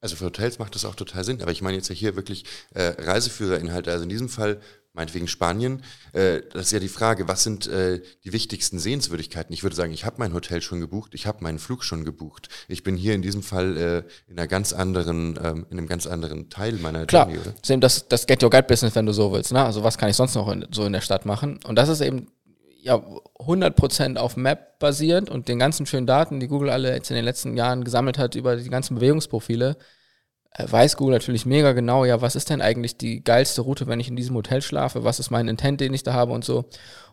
Also für Hotels macht das auch total Sinn, aber ich meine jetzt ja hier wirklich äh, Reiseführerinhalte. Also in diesem Fall meinetwegen Spanien, äh, das ist ja die Frage, was sind äh, die wichtigsten Sehenswürdigkeiten? Ich würde sagen, ich habe mein Hotel schon gebucht, ich habe meinen Flug schon gebucht. Ich bin hier in diesem Fall äh, in einer ganz anderen, ähm, in einem ganz anderen Teil meiner Klar, Journey, oder? Das ist eben das, das Get Your Guide Business, wenn du so willst. Ne? Also was kann ich sonst noch in, so in der Stadt machen? Und das ist eben ja 100% auf Map basierend und den ganzen schönen Daten, die Google alle jetzt in den letzten Jahren gesammelt hat über die ganzen Bewegungsprofile, weiß Google natürlich mega genau, ja, was ist denn eigentlich die geilste Route, wenn ich in diesem Hotel schlafe, was ist mein Intent, den ich da habe und so.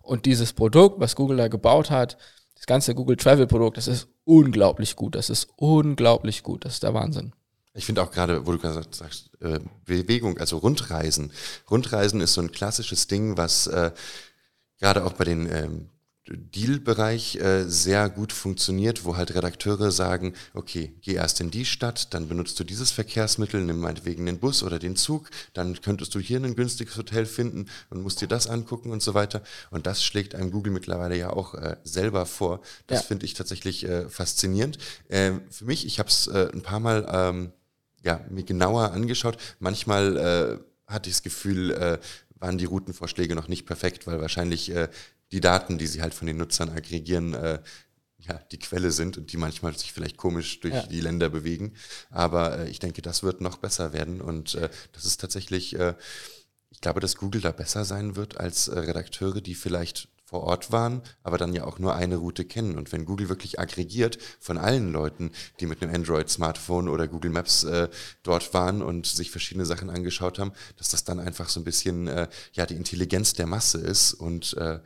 Und dieses Produkt, was Google da gebaut hat, das ganze Google Travel Produkt, das ist unglaublich gut, das ist unglaublich gut, das ist der Wahnsinn. Ich finde auch gerade, wo du gerade sagst, äh, Bewegung, also Rundreisen. Rundreisen ist so ein klassisches Ding, was äh, gerade auch bei den ähm, Deal-Bereich äh, sehr gut funktioniert, wo halt Redakteure sagen, okay, geh erst in die Stadt, dann benutzt du dieses Verkehrsmittel, nimm meinetwegen den Bus oder den Zug, dann könntest du hier ein günstiges Hotel finden und musst dir das angucken und so weiter. Und das schlägt einem Google mittlerweile ja auch äh, selber vor. Das ja. finde ich tatsächlich äh, faszinierend. Äh, für mich, ich habe es äh, ein paar Mal ähm, ja, mir genauer angeschaut. Manchmal äh, hatte ich das Gefühl, äh, waren die Routenvorschläge noch nicht perfekt, weil wahrscheinlich äh, die Daten, die sie halt von den Nutzern aggregieren, äh, ja, die Quelle sind und die manchmal sich vielleicht komisch durch ja. die Länder bewegen. Aber äh, ich denke, das wird noch besser werden und äh, das ist tatsächlich, äh, ich glaube, dass Google da besser sein wird als äh, Redakteure, die vielleicht vor Ort waren, aber dann ja auch nur eine Route kennen. Und wenn Google wirklich aggregiert von allen Leuten, die mit einem Android-Smartphone oder Google Maps äh, dort waren und sich verschiedene Sachen angeschaut haben, dass das dann einfach so ein bisschen äh, ja die Intelligenz der Masse ist und äh,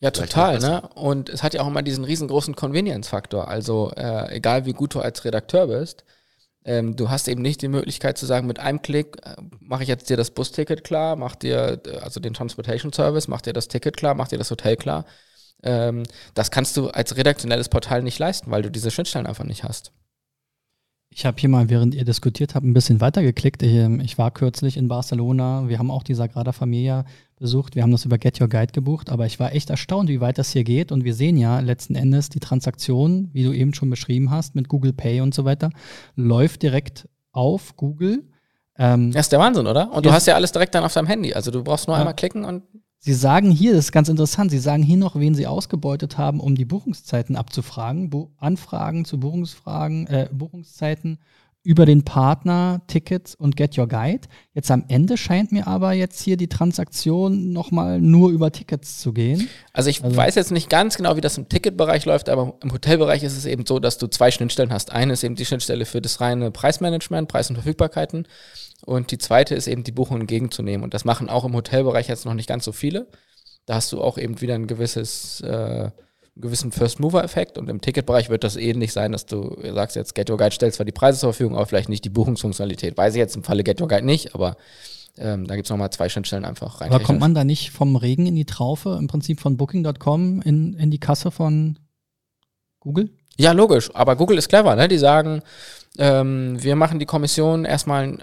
ja, total, ne? Und es hat ja auch immer diesen riesengroßen Convenience-Faktor. Also, äh, egal wie gut du als Redakteur bist, ähm, du hast eben nicht die Möglichkeit zu sagen, mit einem Klick äh, mache ich jetzt dir das Busticket klar, mach dir, äh, also den Transportation Service, mach dir das Ticket klar, mach dir das Hotel klar. Ähm, das kannst du als redaktionelles Portal nicht leisten, weil du diese Schnittstellen einfach nicht hast. Ich habe hier mal, während ihr diskutiert habt, ein bisschen weitergeklickt. Ähm, ich, war kürzlich in Barcelona. Wir haben auch die Sagrada Familia besucht. Wir haben das über Get Your Guide gebucht. Aber ich war echt erstaunt, wie weit das hier geht. Und wir sehen ja letzten Endes die Transaktion, wie du eben schon beschrieben hast, mit Google Pay und so weiter, läuft direkt auf Google. Ähm, das ist der Wahnsinn, oder? Und du hast ja alles direkt dann auf deinem Handy. Also du brauchst nur ja. einmal klicken und Sie sagen hier, das ist ganz interessant, Sie sagen hier noch, wen Sie ausgebeutet haben, um die Buchungszeiten abzufragen. Bu Anfragen zu Buchungsfragen, äh, Buchungszeiten über den Partner, Tickets und Get Your Guide. Jetzt am Ende scheint mir aber jetzt hier die Transaktion nochmal nur über Tickets zu gehen. Also ich also weiß jetzt nicht ganz genau, wie das im Ticketbereich läuft, aber im Hotelbereich ist es eben so, dass du zwei Schnittstellen hast. Eine ist eben die Schnittstelle für das reine Preismanagement, Preis und Verfügbarkeiten. Und die zweite ist eben die Buchung entgegenzunehmen. Und das machen auch im Hotelbereich jetzt noch nicht ganz so viele. Da hast du auch eben wieder ein gewisses, äh, einen gewissen First-Mover-Effekt. Und im Ticketbereich wird das ähnlich sein, dass du sagst jetzt, Get Your Guide stellt zwar die Preise zur Verfügung, aber vielleicht nicht die Buchungsfunktionalität. Weiß ich jetzt im Falle Get Your Guide nicht, aber ähm, da gibt es nochmal zwei Schnittstellen einfach rein. Aber kommt man da nicht vom Regen in die Traufe, im Prinzip von Booking.com in, in die Kasse von Google? Ja, logisch. Aber Google ist clever, ne? Die sagen, ähm, wir machen die Kommission erstmal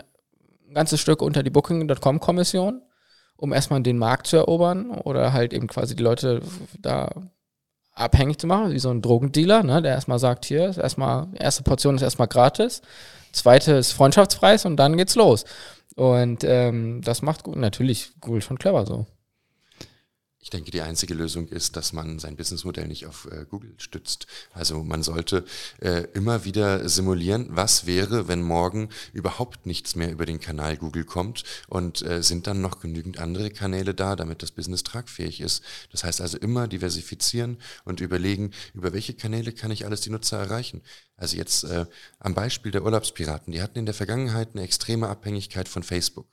ganzes Stück unter die Booking.com-Kommission, um erstmal den Markt zu erobern oder halt eben quasi die Leute da abhängig zu machen, wie so ein Drogendealer, ne, der erstmal sagt, hier, ist erstmal, erste Portion ist erstmal gratis, zweite ist Freundschaftspreis und dann geht's los. Und ähm, das macht gut, natürlich Google schon clever so. Ich denke, die einzige Lösung ist, dass man sein Businessmodell nicht auf äh, Google stützt. Also man sollte äh, immer wieder simulieren, was wäre, wenn morgen überhaupt nichts mehr über den Kanal Google kommt und äh, sind dann noch genügend andere Kanäle da, damit das Business tragfähig ist. Das heißt also immer diversifizieren und überlegen, über welche Kanäle kann ich alles die Nutzer erreichen. Also jetzt äh, am Beispiel der Urlaubspiraten, die hatten in der Vergangenheit eine extreme Abhängigkeit von Facebook.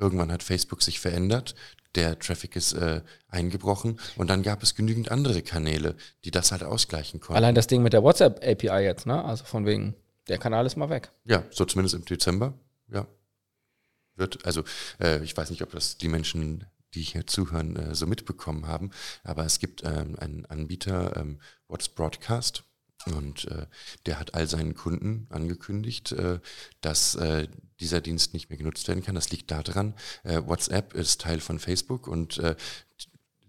Irgendwann hat Facebook sich verändert, der Traffic ist äh, eingebrochen und dann gab es genügend andere Kanäle, die das halt ausgleichen konnten. Allein das Ding mit der WhatsApp-API jetzt, ne? Also von wegen, der Kanal ist mal weg. Ja, so zumindest im Dezember, ja. Wird, also äh, ich weiß nicht, ob das die Menschen, die hier zuhören, äh, so mitbekommen haben, aber es gibt ähm, einen Anbieter, ähm, What's Broadcast, und äh, der hat all seinen Kunden angekündigt, äh, dass äh, dieser Dienst nicht mehr genutzt werden kann. Das liegt daran, äh, WhatsApp ist Teil von Facebook und äh,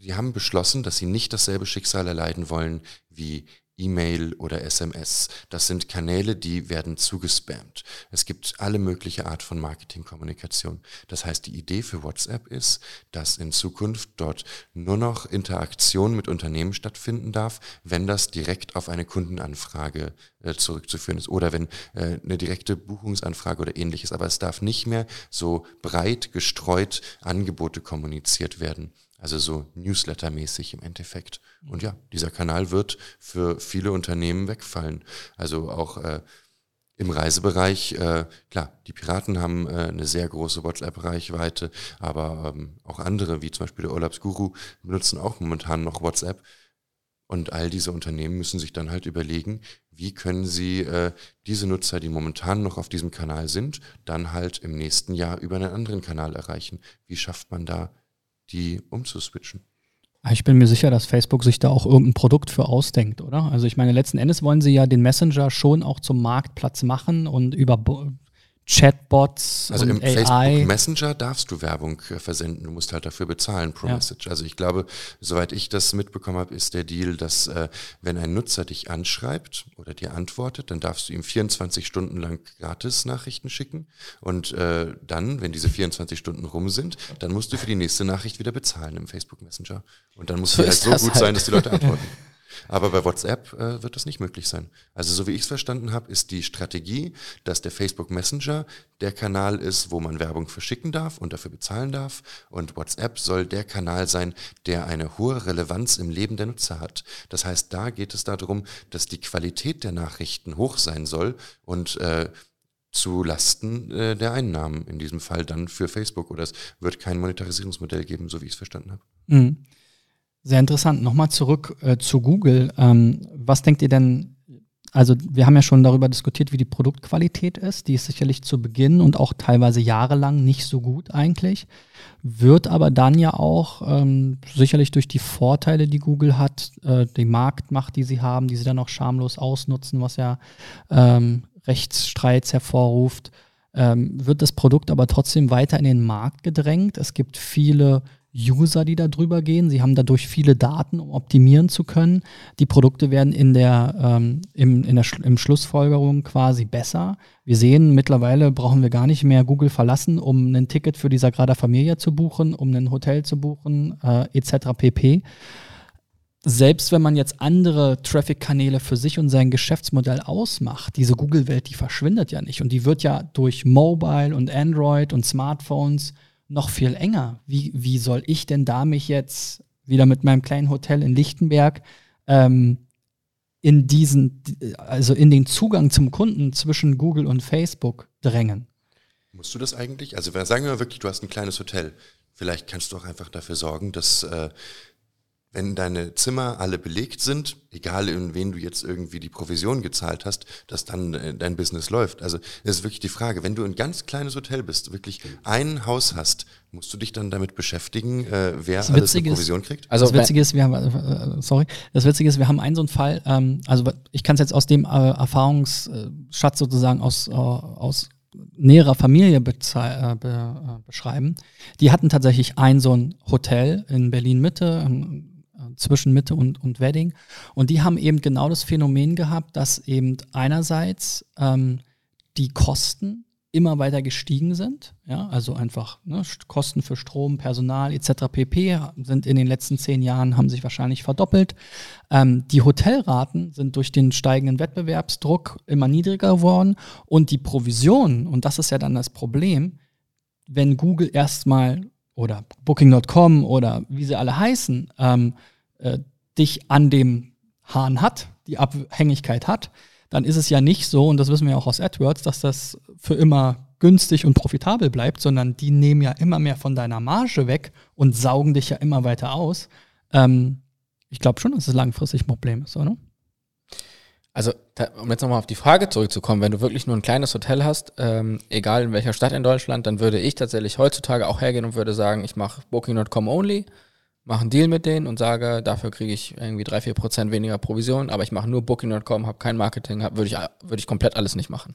die haben beschlossen, dass sie nicht dasselbe Schicksal erleiden wollen wie E-Mail oder SMS. Das sind Kanäle, die werden zugespammt. Es gibt alle mögliche Art von Marketingkommunikation. Das heißt, die Idee für WhatsApp ist, dass in Zukunft dort nur noch Interaktion mit Unternehmen stattfinden darf, wenn das direkt auf eine Kundenanfrage äh, zurückzuführen ist oder wenn äh, eine direkte Buchungsanfrage oder ähnliches. Aber es darf nicht mehr so breit gestreut Angebote kommuniziert werden. Also so Newsletter-mäßig im Endeffekt. Und ja, dieser Kanal wird für viele Unternehmen wegfallen. Also auch äh, im Reisebereich, äh, klar, die Piraten haben äh, eine sehr große WhatsApp-Reichweite, aber ähm, auch andere, wie zum Beispiel der Urlaubsguru, benutzen auch momentan noch WhatsApp. Und all diese Unternehmen müssen sich dann halt überlegen, wie können sie äh, diese Nutzer, die momentan noch auf diesem Kanal sind, dann halt im nächsten Jahr über einen anderen Kanal erreichen. Wie schafft man da die umzuswitchen. Ich bin mir sicher, dass Facebook sich da auch irgendein Produkt für ausdenkt, oder? Also ich meine, letzten Endes wollen sie ja den Messenger schon auch zum Marktplatz machen und über Chatbots also im AI. Facebook Messenger darfst du Werbung versenden, du musst halt dafür bezahlen pro ja. Message. Also ich glaube, soweit ich das mitbekommen habe, ist der Deal, dass äh, wenn ein Nutzer dich anschreibt oder dir antwortet, dann darfst du ihm 24 Stunden lang gratis Nachrichten schicken und äh, dann, wenn diese 24 Stunden rum sind, dann musst du für die nächste Nachricht wieder bezahlen im Facebook Messenger und dann muss so halt so gut halt. sein, dass die Leute antworten. Aber bei WhatsApp äh, wird das nicht möglich sein. Also so wie ich es verstanden habe, ist die Strategie, dass der Facebook Messenger der Kanal ist, wo man Werbung verschicken darf und dafür bezahlen darf. Und WhatsApp soll der Kanal sein, der eine hohe Relevanz im Leben der Nutzer hat. Das heißt, da geht es darum, dass die Qualität der Nachrichten hoch sein soll und äh, zu Lasten äh, der Einnahmen, in diesem Fall dann für Facebook. Oder es wird kein Monetarisierungsmodell geben, so wie ich es verstanden habe. Mhm. Sehr interessant. Nochmal zurück äh, zu Google. Ähm, was denkt ihr denn? Also wir haben ja schon darüber diskutiert, wie die Produktqualität ist. Die ist sicherlich zu Beginn und auch teilweise jahrelang nicht so gut eigentlich. Wird aber dann ja auch ähm, sicherlich durch die Vorteile, die Google hat, äh, die Marktmacht, die sie haben, die sie dann auch schamlos ausnutzen, was ja ähm, Rechtsstreits hervorruft, ähm, wird das Produkt aber trotzdem weiter in den Markt gedrängt. Es gibt viele User, die da drüber gehen. Sie haben dadurch viele Daten, um optimieren zu können. Die Produkte werden in der, ähm, im, in der im Schlussfolgerung quasi besser. Wir sehen, mittlerweile brauchen wir gar nicht mehr Google verlassen, um ein Ticket für die Sagrada Familia zu buchen, um ein Hotel zu buchen, äh, etc. pp. Selbst wenn man jetzt andere Traffic-Kanäle für sich und sein Geschäftsmodell ausmacht, diese Google-Welt, die verschwindet ja nicht. Und die wird ja durch Mobile und Android und Smartphones noch viel enger. Wie, wie soll ich denn da mich jetzt wieder mit meinem kleinen Hotel in Lichtenberg ähm, in diesen, also in den Zugang zum Kunden zwischen Google und Facebook drängen? Musst du das eigentlich? Also sagen wir mal wirklich, du hast ein kleines Hotel. Vielleicht kannst du auch einfach dafür sorgen, dass äh, wenn deine Zimmer alle belegt sind, egal in wen du jetzt irgendwie die Provision gezahlt hast, dass dann äh, dein Business läuft. Also das ist wirklich die Frage, wenn du ein ganz kleines Hotel bist, wirklich ein Haus hast, musst du dich dann damit beschäftigen, äh, wer das alles eine Provision kriegt? Also das Witzige ist, wir haben, äh, sorry, das Witzige ist, wir haben einen so einen Fall, ähm, also ich kann es jetzt aus dem äh, Erfahrungsschatz sozusagen aus, äh, aus näherer Familie äh, be äh, beschreiben. Die hatten tatsächlich ein so ein Hotel in Berlin Mitte, zwischen Mitte und, und Wedding. Und die haben eben genau das Phänomen gehabt, dass eben einerseits ähm, die Kosten immer weiter gestiegen sind. Ja, also einfach ne, Kosten für Strom, Personal etc. pp. sind in den letzten zehn Jahren haben sich wahrscheinlich verdoppelt. Ähm, die Hotelraten sind durch den steigenden Wettbewerbsdruck immer niedriger geworden und die Provision und das ist ja dann das Problem, wenn Google erstmal oder Booking.com oder wie sie alle heißen ähm, äh, dich an dem Hahn hat, die Abhängigkeit hat, dann ist es ja nicht so, und das wissen wir auch aus AdWords, dass das für immer günstig und profitabel bleibt, sondern die nehmen ja immer mehr von deiner Marge weg und saugen dich ja immer weiter aus. Ähm, ich glaube schon, dass es langfristig ein Problem ist, oder? Also, um jetzt nochmal auf die Frage zurückzukommen, wenn du wirklich nur ein kleines Hotel hast, ähm, egal in welcher Stadt in Deutschland, dann würde ich tatsächlich heutzutage auch hergehen und würde sagen, ich mache Booking.com only mache einen Deal mit denen und sage, dafür kriege ich irgendwie 3, 4 Prozent weniger Provision, aber ich mache nur Booking.com, habe kein Marketing, würde ich, würd ich komplett alles nicht machen.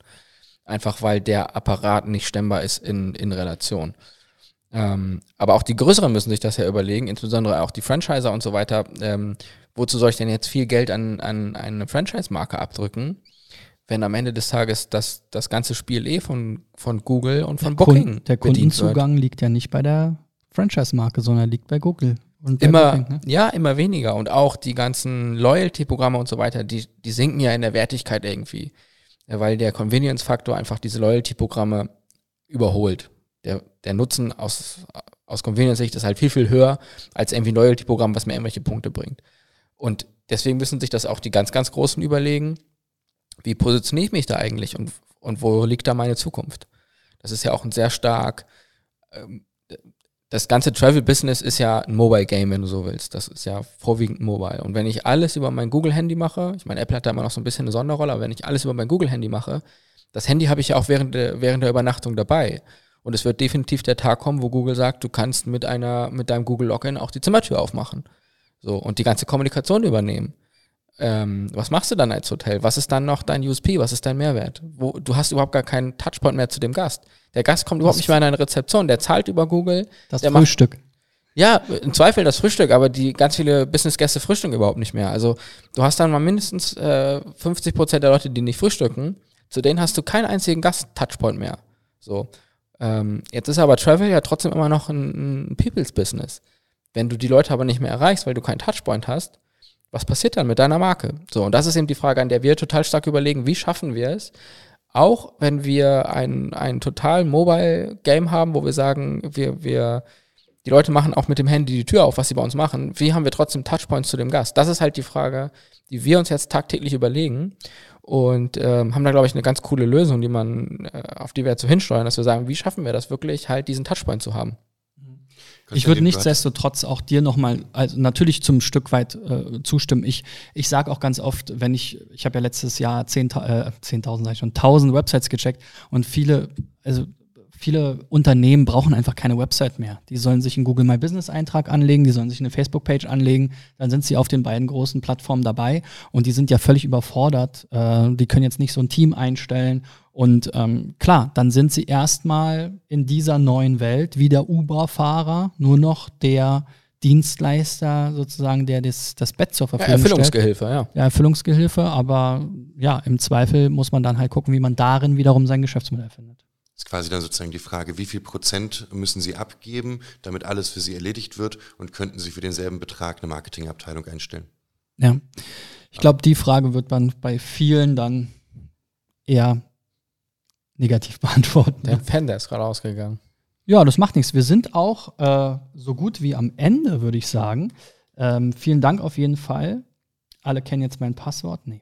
Einfach weil der Apparat nicht stemmbar ist in, in Relation. Ähm, aber auch die Größeren müssen sich das ja überlegen, insbesondere auch die Franchiser und so weiter. Ähm, wozu soll ich denn jetzt viel Geld an, an eine Franchise-Marke abdrücken, wenn am Ende des Tages das, das ganze Spiel eh von, von Google und von der Booking Kund, Der Kundenzugang liegt ja nicht bei der Franchise-Marke, sondern liegt bei Google. Und Immer, ne? ja, immer weniger. Und auch die ganzen Loyalty-Programme und so weiter, die, die sinken ja in der Wertigkeit irgendwie. Ja, weil der Convenience-Faktor einfach diese Loyalty-Programme überholt. Der, der Nutzen aus, aus Convenience-Sicht ist halt viel, viel höher als irgendwie ein Loyalty-Programm, was mir irgendwelche Punkte bringt. Und deswegen müssen sich das auch die ganz, ganz Großen überlegen, wie positioniere ich mich da eigentlich und, und wo liegt da meine Zukunft? Das ist ja auch ein sehr stark, ähm, das ganze Travel-Business ist ja ein Mobile-Game, wenn du so willst. Das ist ja vorwiegend mobile. Und wenn ich alles über mein Google-Handy mache, ich meine, Apple hat da immer noch so ein bisschen eine Sonderrolle, aber wenn ich alles über mein Google-Handy mache, das Handy habe ich ja auch während der, während der Übernachtung dabei. Und es wird definitiv der Tag kommen, wo Google sagt, du kannst mit einer, mit deinem Google Login auch die Zimmertür aufmachen. So, und die ganze Kommunikation übernehmen. Ähm, was machst du dann als Hotel? Was ist dann noch dein USP? Was ist dein Mehrwert? Wo, du hast überhaupt gar keinen Touchpoint mehr zu dem Gast. Der Gast kommt überhaupt Das- nicht mehr in eine Rezeption, der zahlt über Google. Das macht- Frühstück. Ja, im Zweifel das Frühstück, aber die ganz viele Business-Gäste frühstücken überhaupt nicht mehr. Also du hast dann mal mindestens äh, 50 Prozent der Leute, die nicht frühstücken. Zu denen hast du keinen einzigen Gast-Touchpoint mehr. So. Ähm, jetzt ist aber Travel ja trotzdem immer noch ein, ein People's-Business. Wenn du die Leute aber nicht mehr erreichst, weil du keinen Touchpoint hast, was passiert dann mit deiner Marke? So, und das ist eben die Frage, an der wir total stark überlegen, wie schaffen wir es, auch wenn wir ein, ein total Mobile-Game haben, wo wir sagen, wir, wir, die Leute machen auch mit dem Handy die Tür auf, was sie bei uns machen, wie haben wir trotzdem Touchpoints zu dem Gast? Das ist halt die Frage, die wir uns jetzt tagtäglich überlegen und ähm, haben da, glaube ich, eine ganz coole Lösung, die man, äh, auf die wir jetzt so hinsteuern, dass wir sagen, wie schaffen wir das wirklich, halt diesen Touchpoint zu haben? Ich würde nichtsdestotrotz auch dir nochmal, also natürlich zum Stück weit äh, zustimmen. Ich, ich sage auch ganz oft, wenn ich, ich habe ja letztes Jahr 10.000, äh, 10.000 sag ich schon, 1.000 Websites gecheckt und viele, also viele Unternehmen brauchen einfach keine Website mehr. Die sollen sich einen Google My Business Eintrag anlegen, die sollen sich eine Facebook-Page anlegen, dann sind sie auf den beiden großen Plattformen dabei und die sind ja völlig überfordert. Äh, die können jetzt nicht so ein Team einstellen und ähm, klar, dann sind sie erstmal in dieser neuen Welt wie der Uber-Fahrer, nur noch der Dienstleister sozusagen, der das, das Bett zur Ja, Verfügung stellt. Erfüllungsgehilfe, ja. Ja, Erfüllungsgehilfe, aber ja, im Zweifel muss man dann halt gucken, wie man darin wiederum sein Geschäftsmodell findet. Ist quasi dann sozusagen die Frage, wie viel Prozent müssen Sie abgeben, damit alles für Sie erledigt wird und könnten Sie für denselben Betrag eine Marketingabteilung einstellen? Ja. Ich glaube, die Frage wird man bei vielen dann eher negativ beantworten. Der Fender ist gerade ausgegangen. Ja, das macht nichts. Wir sind auch äh, so gut wie am Ende, würde ich sagen. Ähm, vielen Dank auf jeden Fall. Alle kennen jetzt mein Passwort. Nee.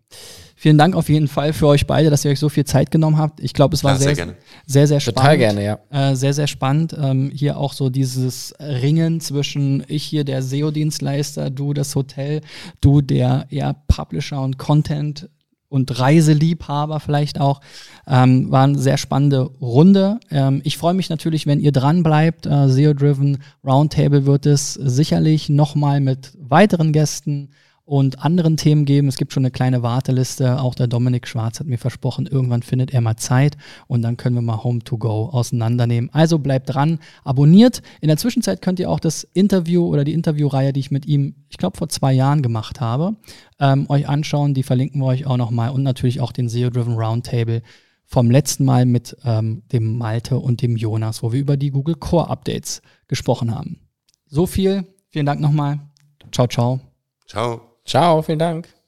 Vielen Dank auf jeden Fall für euch beide, dass ihr euch so viel Zeit genommen habt. Ich glaube, es war Klar, sehr sehr, gerne. sehr, sehr spannend. Total gerne, ja. Äh, sehr, sehr spannend. Ähm, hier auch so dieses Ringen zwischen ich hier der SEO-Dienstleister, du das Hotel, du der eher Publisher und Content und Reiseliebhaber vielleicht auch. Ähm, war eine sehr spannende Runde. Ähm, ich freue mich natürlich, wenn ihr dran bleibt. Äh, SEO-Driven Roundtable wird es sicherlich nochmal mit weiteren Gästen und anderen Themen geben. Es gibt schon eine kleine Warteliste. Auch der Dominik Schwarz hat mir versprochen, irgendwann findet er mal Zeit und dann können wir mal Home to Go auseinandernehmen. Also bleibt dran, abonniert. In der Zwischenzeit könnt ihr auch das Interview oder die Interviewreihe, die ich mit ihm, ich glaube, vor zwei Jahren gemacht habe, ähm, euch anschauen. Die verlinken wir euch auch nochmal und natürlich auch den SEO-Driven Roundtable vom letzten Mal mit ähm, dem Malte und dem Jonas, wo wir über die Google Core Updates gesprochen haben. So viel. Vielen Dank nochmal. Ciao, ciao. Ciao. Ciao, vielen Dank.